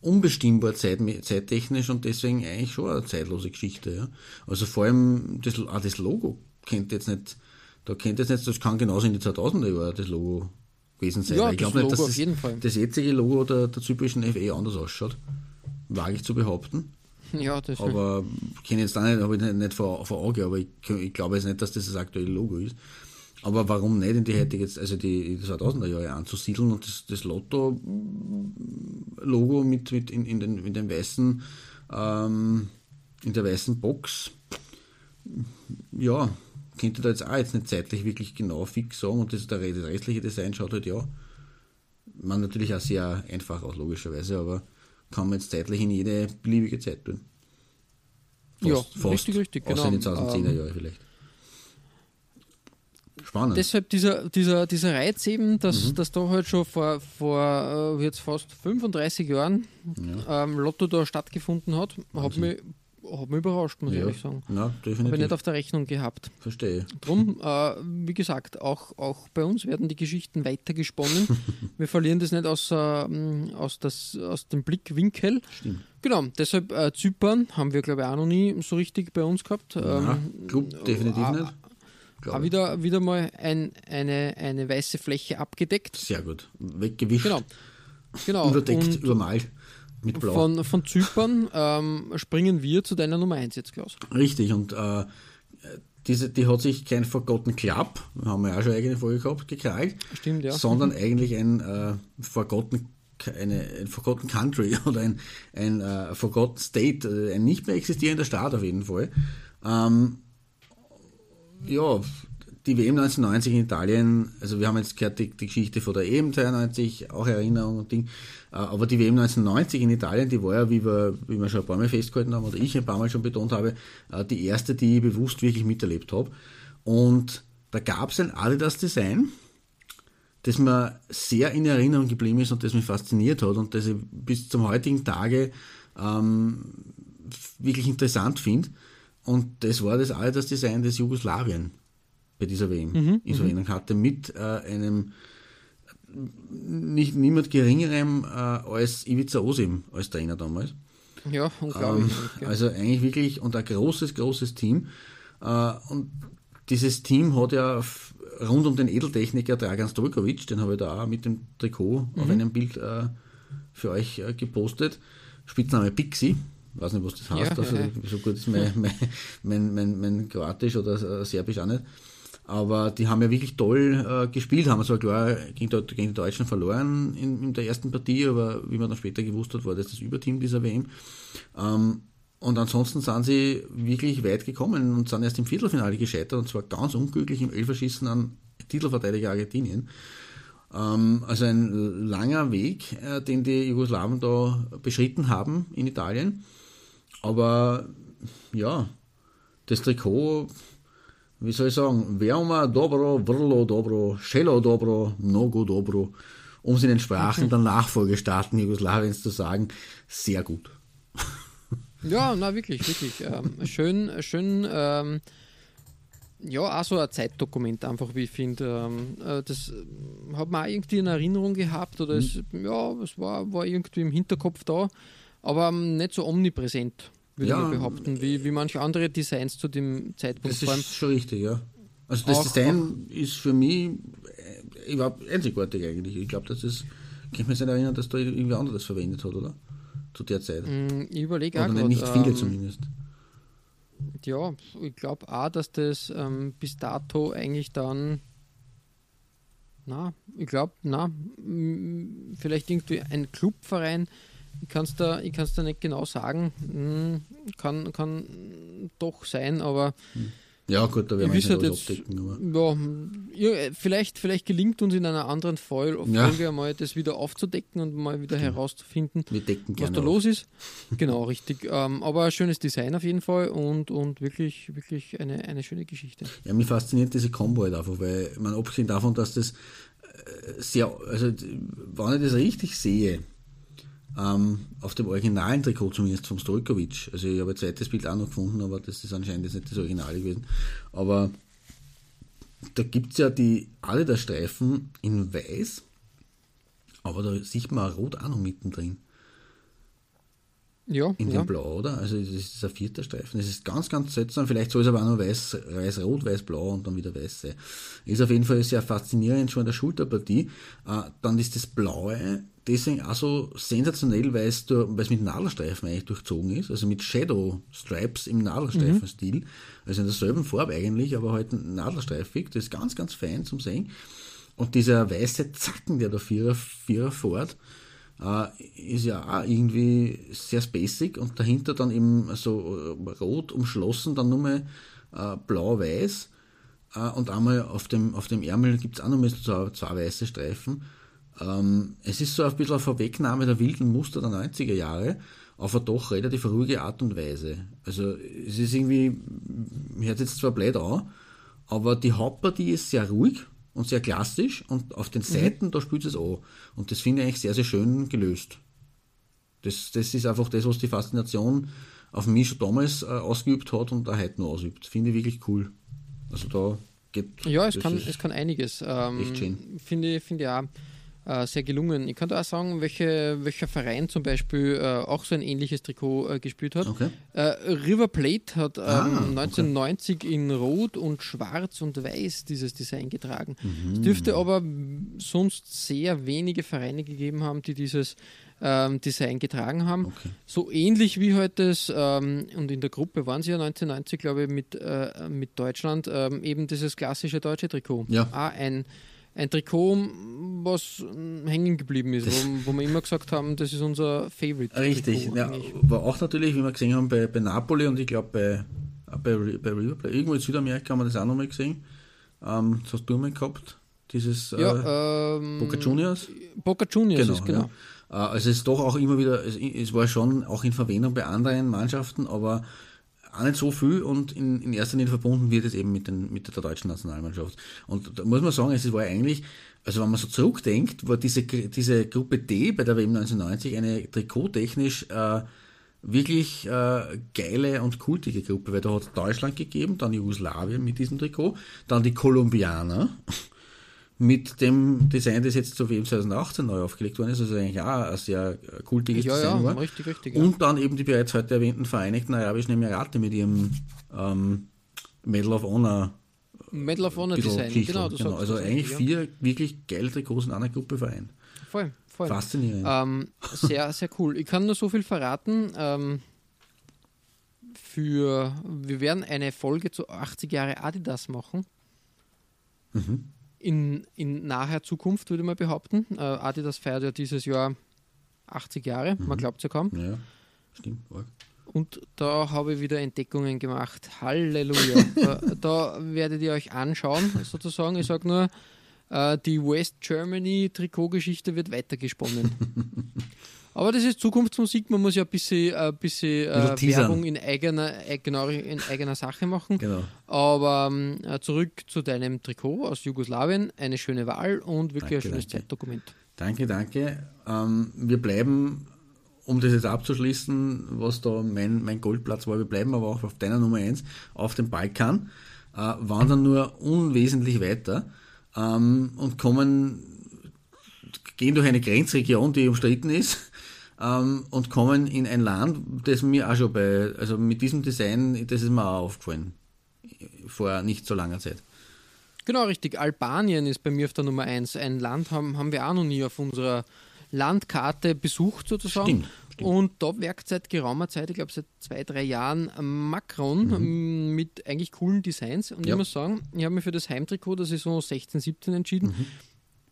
D: unbestimmbar zeit, zeittechnisch und deswegen eigentlich schon eine zeitlose Geschichte. Ja. Also vor allem das, auch das Logo kennt jetzt nicht, da kennt jetzt nicht, das kann genauso in die 2000er Jahre das Logo gewesen sein.
C: Ja,
D: ich
C: das
D: glaube nicht, dass das, das jetzige Logo der, der zyprischen FE anders ausschaut. Wage ich zu behaupten.
C: ja, das
D: Aber kenne jetzt auch nicht, habe ich nicht, nicht vor, vor Auge, aber ich, ich glaube jetzt nicht, dass das das aktuelle Logo ist. Aber warum nicht? In die heutige, also die, die 2000er Jahre anzusiedeln und das, das Lotto-Logo mit, mit in, in, den, in den weißen, ähm, in der weißen Box, ja, könnte da jetzt auch jetzt nicht zeitlich wirklich genau fix sagen und das, das restliche Design schaut halt ja, man natürlich auch sehr einfach aus, logischerweise, aber kann man jetzt zeitlich in jede beliebige Zeit tun.
C: Fast, ja, fast, richtig, richtig,
D: genau. in den 2010er ähm, Jahren vielleicht.
C: Spannend. Deshalb dieser, dieser, dieser Reiz eben, dass, mhm. dass da halt schon vor, vor äh, jetzt fast 35 Jahren ja. ähm, Lotto da stattgefunden hat, hat mich, hat mich überrascht, muss ja. ich ehrlich sagen.
D: Ja, definitiv.
C: Habe ich nicht auf der Rechnung gehabt.
D: Verstehe.
C: Drum, äh, wie gesagt, auch, auch bei uns werden die Geschichten weitergesponnen. Wir verlieren das nicht aus, äh, aus, das, aus dem Blickwinkel.
D: Stimmt.
C: Genau, deshalb äh, Zypern haben wir, glaube ich, auch noch nie so richtig bei uns gehabt.
D: Ja, ähm, definitiv äh, nicht.
C: Auch wieder, wieder mal ein, eine, eine weiße Fläche abgedeckt.
D: Sehr gut. Weggewischt.
C: Genau. genau.
D: Überdeckt, Und übermalt. Mit Blau.
C: Von, von Zypern ähm, springen wir zu deiner Nummer 1 jetzt, Klaus.
D: Richtig, und äh, diese, die hat sich kein Forgotten Club, haben wir ja auch schon eigene Folge gehabt, gekrallt.
C: Stimmt, ja.
D: Sondern eigentlich ein äh, Forgotten eine, ein Forgotten Country oder ein, ein uh, Forgotten State, äh, ein nicht mehr existierender Staat auf jeden Fall. Ähm, ja, die WM 1990 in Italien, also wir haben jetzt gehört die, die Geschichte von der EM 92, auch Erinnerung und Ding, äh, aber die WM 1990 in Italien, die war ja, wie wir, wie wir schon ein paar Mal festgehalten haben, oder ich ein paar Mal schon betont habe, äh, die erste, die ich bewusst wirklich miterlebt habe. Und da gab es ein Adidas-Design, das mir sehr in Erinnerung geblieben ist und das mich fasziniert hat und das ich bis zum heutigen Tage ähm, wirklich interessant finde. Und das war das Adidas-Design des Jugoslawien bei dieser WM mhm, in Slowenien hatte, mit äh, einem nicht niemand geringerem äh, als Ivica Osim als Trainer damals.
C: Ja, unglaublich.
D: Ähm, also eigentlich wirklich und ein großes, großes Team. Äh, und dieses Team hat ja rund um den Edeltechniker Dragan Stojkovic, den habe ich da auch mit dem Trikot mhm. auf einem Bild äh, für euch äh, gepostet. Spitzname Pixie. Ich weiß nicht, was das heißt. Ja, also, ja, ja. So gut ist mein, mein, mein, mein, mein Kroatisch oder äh, Serbisch auch nicht. Aber die haben ja wirklich toll äh, gespielt, haben zwar klar gegen, gegen, die Deutschen verloren in, in, der ersten Partie, aber wie man dann später gewusst hat, war das das Überteam dieser WM. Ähm, und ansonsten sind sie wirklich weit gekommen und sind erst im Viertelfinale gescheitert und zwar ganz unglücklich im Elferschießen an Titelverteidiger Argentinien. Ähm, also ein langer Weg, äh, den die Jugoslawen da beschritten haben in Italien. Aber ja, das Trikot wie soll ich sagen, Veoma dobro, vrlo dobro, šelo dobro, mnogo dobro, um es in den Sprachen der Nachfolgestaaten Jugoslawiens zu sagen, sehr gut.
C: Ja, na wirklich, wirklich. Ähm, schön, schön, ähm, ja, auch so ein Zeitdokument einfach, wie ich finde. Ähm, äh, das hat man auch irgendwie in Erinnerung gehabt oder es, mhm. ja, es war, war irgendwie im Hinterkopf da, aber ähm, nicht so omnipräsent würde ja, ich behaupten, wie, wie manche andere Designs zu dem Zeitpunkt.
D: Das ist schon richtig, ja. Also das auch, Design auch, ist für mich äh, überhaupt einzigartig eigentlich. Ich glaube, dass das, ich kann mich nicht erinnern, dass da irgendwie anderes verwendet hat, oder? Zu der Zeit.
C: Mm, ich überlege auch
D: grad, nicht viele ähm, zumindest.
C: Ja, ich glaube auch, dass das ähm, bis dato eigentlich dann na, ich glaube, na, vielleicht irgendwie ein Clubverein ich kann es da, da nicht genau sagen. Hm, kann, kann doch sein, aber.
D: Ja, gut, da werden wir halt jetzt,
C: abdecken. Aber. Ja, vielleicht, vielleicht gelingt uns in einer anderen Folge ja. einmal das wieder aufzudecken und mal wieder genau. herauszufinden, was da auf. los ist. Genau, richtig. Ähm, aber ein schönes Design auf jeden Fall und, und wirklich, wirklich eine, eine schöne Geschichte.
D: Ja, mich fasziniert diese Combo halt einfach, weil man abgesehen davon, dass das äh, sehr, also wenn ich das richtig sehe, ähm, auf dem originalen Trikot zumindest vom Stojkovic. Also ich habe ein zweites Bild auch noch gefunden, aber das ist anscheinend jetzt nicht das Originale gewesen. Aber da gibt es ja die Adidas-Streifen in weiß, aber da sieht man Rot auch noch mittendrin.
C: Ja.
D: In
C: ja.
D: dem Blau, oder? Also das ist ein vierter Streifen. Das ist ganz, ganz seltsam. Vielleicht soll es aber auch noch weiß, weiß, rot, weiß, blau und dann wieder weiß sein. Ist auf jeden Fall sehr faszinierend schon in der Schulterpartie. Äh, dann ist das Blaue deswegen auch so sensationell, weil es, mit Nadelstreifen eigentlich durchzogen ist, also mit Shadow Stripes im Nadelstreifenstil, mhm. also in derselben Farbe eigentlich, aber halt nadelstreifig. Das ist ganz, ganz fein zum Sehen. Und dieser weiße Zacken, der da Vierer, Vierer fährt, äh, ist ja auch irgendwie sehr basic und dahinter dann eben so äh, rot umschlossen, dann nur mal äh, blau-weiß äh, und einmal auf dem, auf dem Ärmel gibt es auch noch mal zwei, zwei weiße Streifen. Ähm, es ist so ein bisschen eine Vorwegnahme der wilden Muster der 90er Jahre auf eine doch relativ ruhige Art und Weise. Also es ist irgendwie, hört jetzt zwar blöd an, aber die Hauptpartie ist sehr ruhig und sehr klassisch und auf den mhm. Seiten, mhm. da spielt es an. Und das finde ich eigentlich sehr, sehr schön gelöst. Das, das ist einfach das, was die Faszination auf mich schon damals äh, ausgeübt hat und auch heute noch ausübt. Finde ich wirklich cool. Also da geht.
C: Ja, es, kann, es kann einiges. Ähm, echt schön. Finde find ich auch äh, sehr gelungen. Ich könnte auch sagen, welche, welcher Verein zum Beispiel äh, auch so ein ähnliches Trikot äh, gespielt hat. Okay. Äh, River Plate hat ähm, ah, 1990 okay. in Rot und Schwarz und Weiß dieses Design getragen. Mhm. Es dürfte aber sonst sehr wenige Vereine gegeben haben, die dieses ähm, Design getragen haben. Okay. So ähnlich wie heute das, ähm, und in der Gruppe waren sie ja 1990, glaube ich, mit, äh, mit Deutschland, ähm, eben dieses klassische deutsche Trikot. Ja. Auch ein ein Trikot, was hängen geblieben ist, wo, wo, wir immer gesagt haben, das ist unser Favorite.
D: Richtig, ja, war auch natürlich, wie wir gesehen haben, bei, bei Napoli und ich glaube bei, bei, bei River Plate, irgendwo in Südamerika haben wir das auch nochmal gesehen. Ähm, das hast du mal gehabt, dieses äh, ja, ähm, Boca Juniors?
C: Boca Juniors genau, ist genau.
D: Ja. Äh, also es ist doch auch immer wieder, es, es war schon auch in Verwendung bei anderen Mannschaften, aber auch nicht so viel und in, in erster Linie verbunden wird es eben mit, den, mit der deutschen Nationalmannschaft. Und da muss man sagen, es war eigentlich, also wenn man so zurückdenkt, war diese, diese Gruppe D bei der WM 1990 eine trikottechnisch äh, wirklich äh, geile und kultige Gruppe, weil da hat Deutschland gegeben, dann Jugoslawien mit diesem Trikot, dann die Kolumbianer mit dem Design, das jetzt zur WM 2018 neu aufgelegt worden ist, also eigentlich auch ein sehr kultiges ja, Design ja, war. Richtig, richtig, ja. Und dann eben die bereits heute erwähnten Vereinigten Arabischen Emirate mit ihrem ähm, Medal of Honor
C: Medal of Honor Design,
D: genau. genau. Also eigentlich richtig, vier wirklich geile Trikots in einer Gruppe vereint.
C: Voll, voll.
D: Faszinierend.
C: Ähm, sehr, sehr cool. Ich kann nur so viel verraten. Ähm, für, wir werden eine Folge zu 80 Jahre Adidas machen. Mhm in, in naher Zukunft, würde man behaupten. Äh, Adidas feiert ja dieses Jahr 80 Jahre, mhm. man glaubt es ja kaum.
D: Ja, stimmt.
C: Und da habe ich wieder Entdeckungen gemacht. Halleluja. da, da, werdet ihr euch anschauen, sozusagen. Ich sage nur, äh, die West Germany Trikotgeschichte wird weitergesponnen. Aber das ist Zukunftsmusik, man muss ja ein bisschen, ein bisschen äh, Werbung in eigener, äh, genau, in eigener Sache machen. Genau. Aber ähm, äh, zurück zu deinem Trikot aus Jugoslawien, eine schöne Wahl und wirklich danke, ein schönes danke. Zeitdokument.
D: Danke, danke. Ähm, wir bleiben, um das jetzt abzuschließen, was da mein, mein Goldplatz war, wir bleiben aber auch auf deiner Nummer 1 auf dem Balkan, äh, wandern nur unwesentlich weiter ähm, und kommen, gehen durch eine Grenzregion, die umstritten ist ähm, und kommen in ein Land, das mir auch schon bei, also mit diesem Design, das ist mir auch aufgefallen, vor nicht so langer Zeit.
C: Genau, richtig. Albanien ist bei mir auf der Nummer 1. Ein Land haben, haben wir auch noch nie auf unserer Landkarte besucht sozusagen. Stimmt, stimmt. Und da werkt seit geraumer Zeit, ich glaube seit zwei, drei Jahren, Macron mhm. mit eigentlich coolen Designs. Und ja. ich muss sagen, ich habe mich für das Heimtrikot der Saison 16, 17 entschieden. Mhm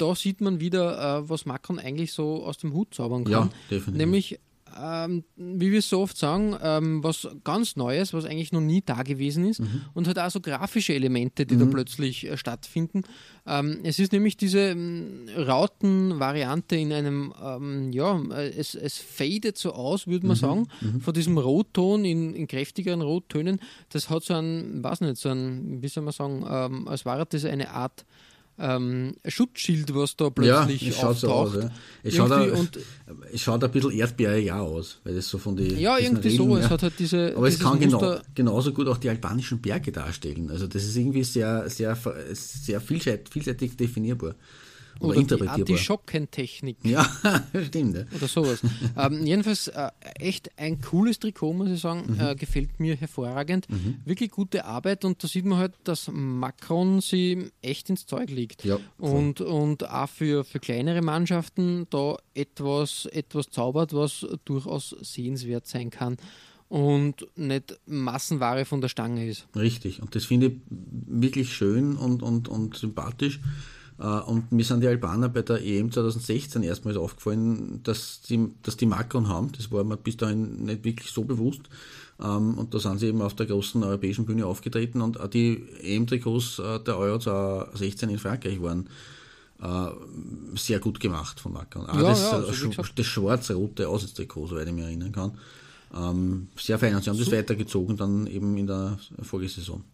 C: da sieht man wieder, äh, was Macron eigentlich so aus dem Hut zaubern kann. Ja, definitiv. Nämlich, ähm, wie wir so oft sagen, ähm, was ganz Neues, was eigentlich noch nie da gewesen ist mhm. und hat auch so grafische Elemente, die mhm. da plötzlich äh, stattfinden. Ähm, es ist nämlich diese ähm, Rautenvariante in einem, ähm, ja, äh, es, es fadet so aus, würde man mhm. sagen, mhm. von diesem Rotton in, in, kräftigeren Rottönen. Das hat so ein, weiß nicht, so ein, wie soll man sagen, ähm, als wäre das eine Art ähm, Schutzschild, was da plötzlich ja, es schaut auftaucht. So aus, ja.
D: es, schaut auch, und, es schaut ein bisschen erdbeerig aus, weil das so von den
C: Ja, irgendwie Reden, so, ja. es hat halt diese
D: Aber es kann genau, genauso gut auch die albanischen Berge darstellen. Also das ist irgendwie sehr, sehr, sehr vielseitig, vielseitig definierbar. Oder,
C: Oder die
D: interpretierbar.
C: Antischockentechnik.
D: ja, stimmt. Ja.
C: oder sowas. ähm, jedenfalls äh, echt ein cooles Trikot, muss ich sagen.
D: Mhm.
C: Äh, gefällt mir hervorragend. Wirklich gute Arbeit und da sieht man halt, dass Macron sie echt ins Zeug liegt.
D: Ja,
C: und, und auch für, für kleinere Mannschaften da etwas, etwas zaubert, was durchaus sehenswert sein kann und nicht Massenware von der Stange ist.
D: Richtig. Und das finde ich wirklich schön und, und, und sympathisch. Äh, Und mir sind die Albaner bei der EM 2016 erstmals aufgefallen, dass die, dass die Macron haben. Das war mir bis dahin nicht wirklich so bewusst. Ähm, Und da sind sie eben auf der großen europäischen Bühne aufgetreten und auch die EM-Trikots äh, der Euro 2016 in Frankreich waren äh, sehr gut gemacht von Macron. Auch
C: Ja,
D: das,
C: ja, also
D: das schwarz-rote Auswärtstrikot, soweit ich mich erinnern kann. Ähm, sehr fein. Und sie haben das weitergezogen dann eben in der Folgesaison.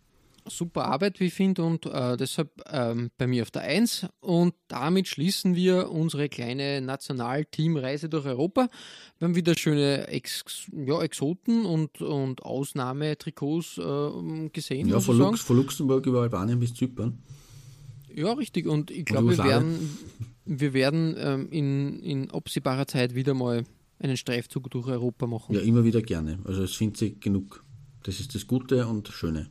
C: Super Arbeit, wie ich finde, und äh, deshalb ähm, bei mir auf der 1. Und damit schließen wir unsere kleine Nationalteamreise durch Europa. Wir haben wieder schöne Ex ja, Exoten und, und Ausnahmetrikots äh, gesehen.
D: Ja, von. Lux, von Luxemburg über Albanien bis Zypern.
C: Ja, richtig. Und ich glaube, wir werden, wir werden ähm, in, in absehbarer Zeit wieder mal einen Streifzug durch Europa machen.
D: Ja, immer wieder gerne. Also es findet sich genug. Das ist das Gute und Schöne.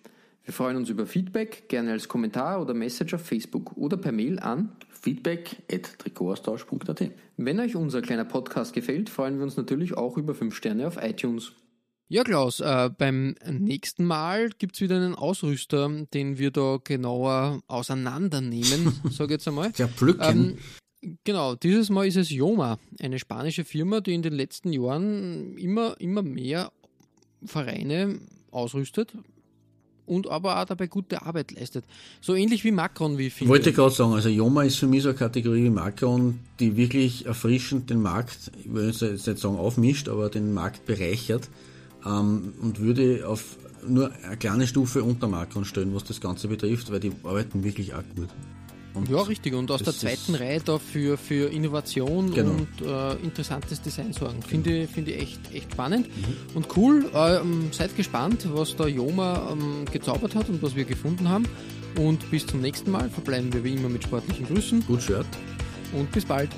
C: Wir freuen uns über Feedback, gerne als Kommentar oder Message auf Facebook oder per Mail an.
D: feedback at Trikotaustausch.at
C: Wenn euch unser kleiner Podcast gefällt, freuen wir uns natürlich auch über 5 Sterne auf iTunes. Ja, Klaus, äh, beim nächsten Mal gibt es wieder einen Ausrüster, den wir da genauer auseinandernehmen, sage ich jetzt einmal.
D: Zerpflücken.
C: Ähm, genau, dieses Mal ist es Yoma, eine spanische Firma, die in den letzten Jahren immer, immer mehr Vereine ausrüstet und aber auch dabei gute Arbeit leistet. So ähnlich wie Macron, wie finde.
D: Wollte gerade sagen, also Joma ist für mich so eine Kategorie wie Macron, die wirklich erfrischend den Markt, ich will jetzt nicht sagen aufmischt, aber den Markt bereichert ähm, und würde auf nur eine kleine Stufe unter Macron stellen, was das Ganze betrifft, weil die arbeiten wirklich auch gut. Und
C: Ja, richtig. Und aus der zweiten Reihe da für, für Innovation
D: Genau.
C: und äh, interessantes Design sorgen. Finde, finde ich echt, echt spannend und cool. Ähm, seid gespannt, was da Joma ähm, gezaubert hat und was wir gefunden haben. Und bis zum nächsten Mal verbleiben wir wie immer mit sportlichen Grüßen
D: Gut Shirt.
C: und bis bald.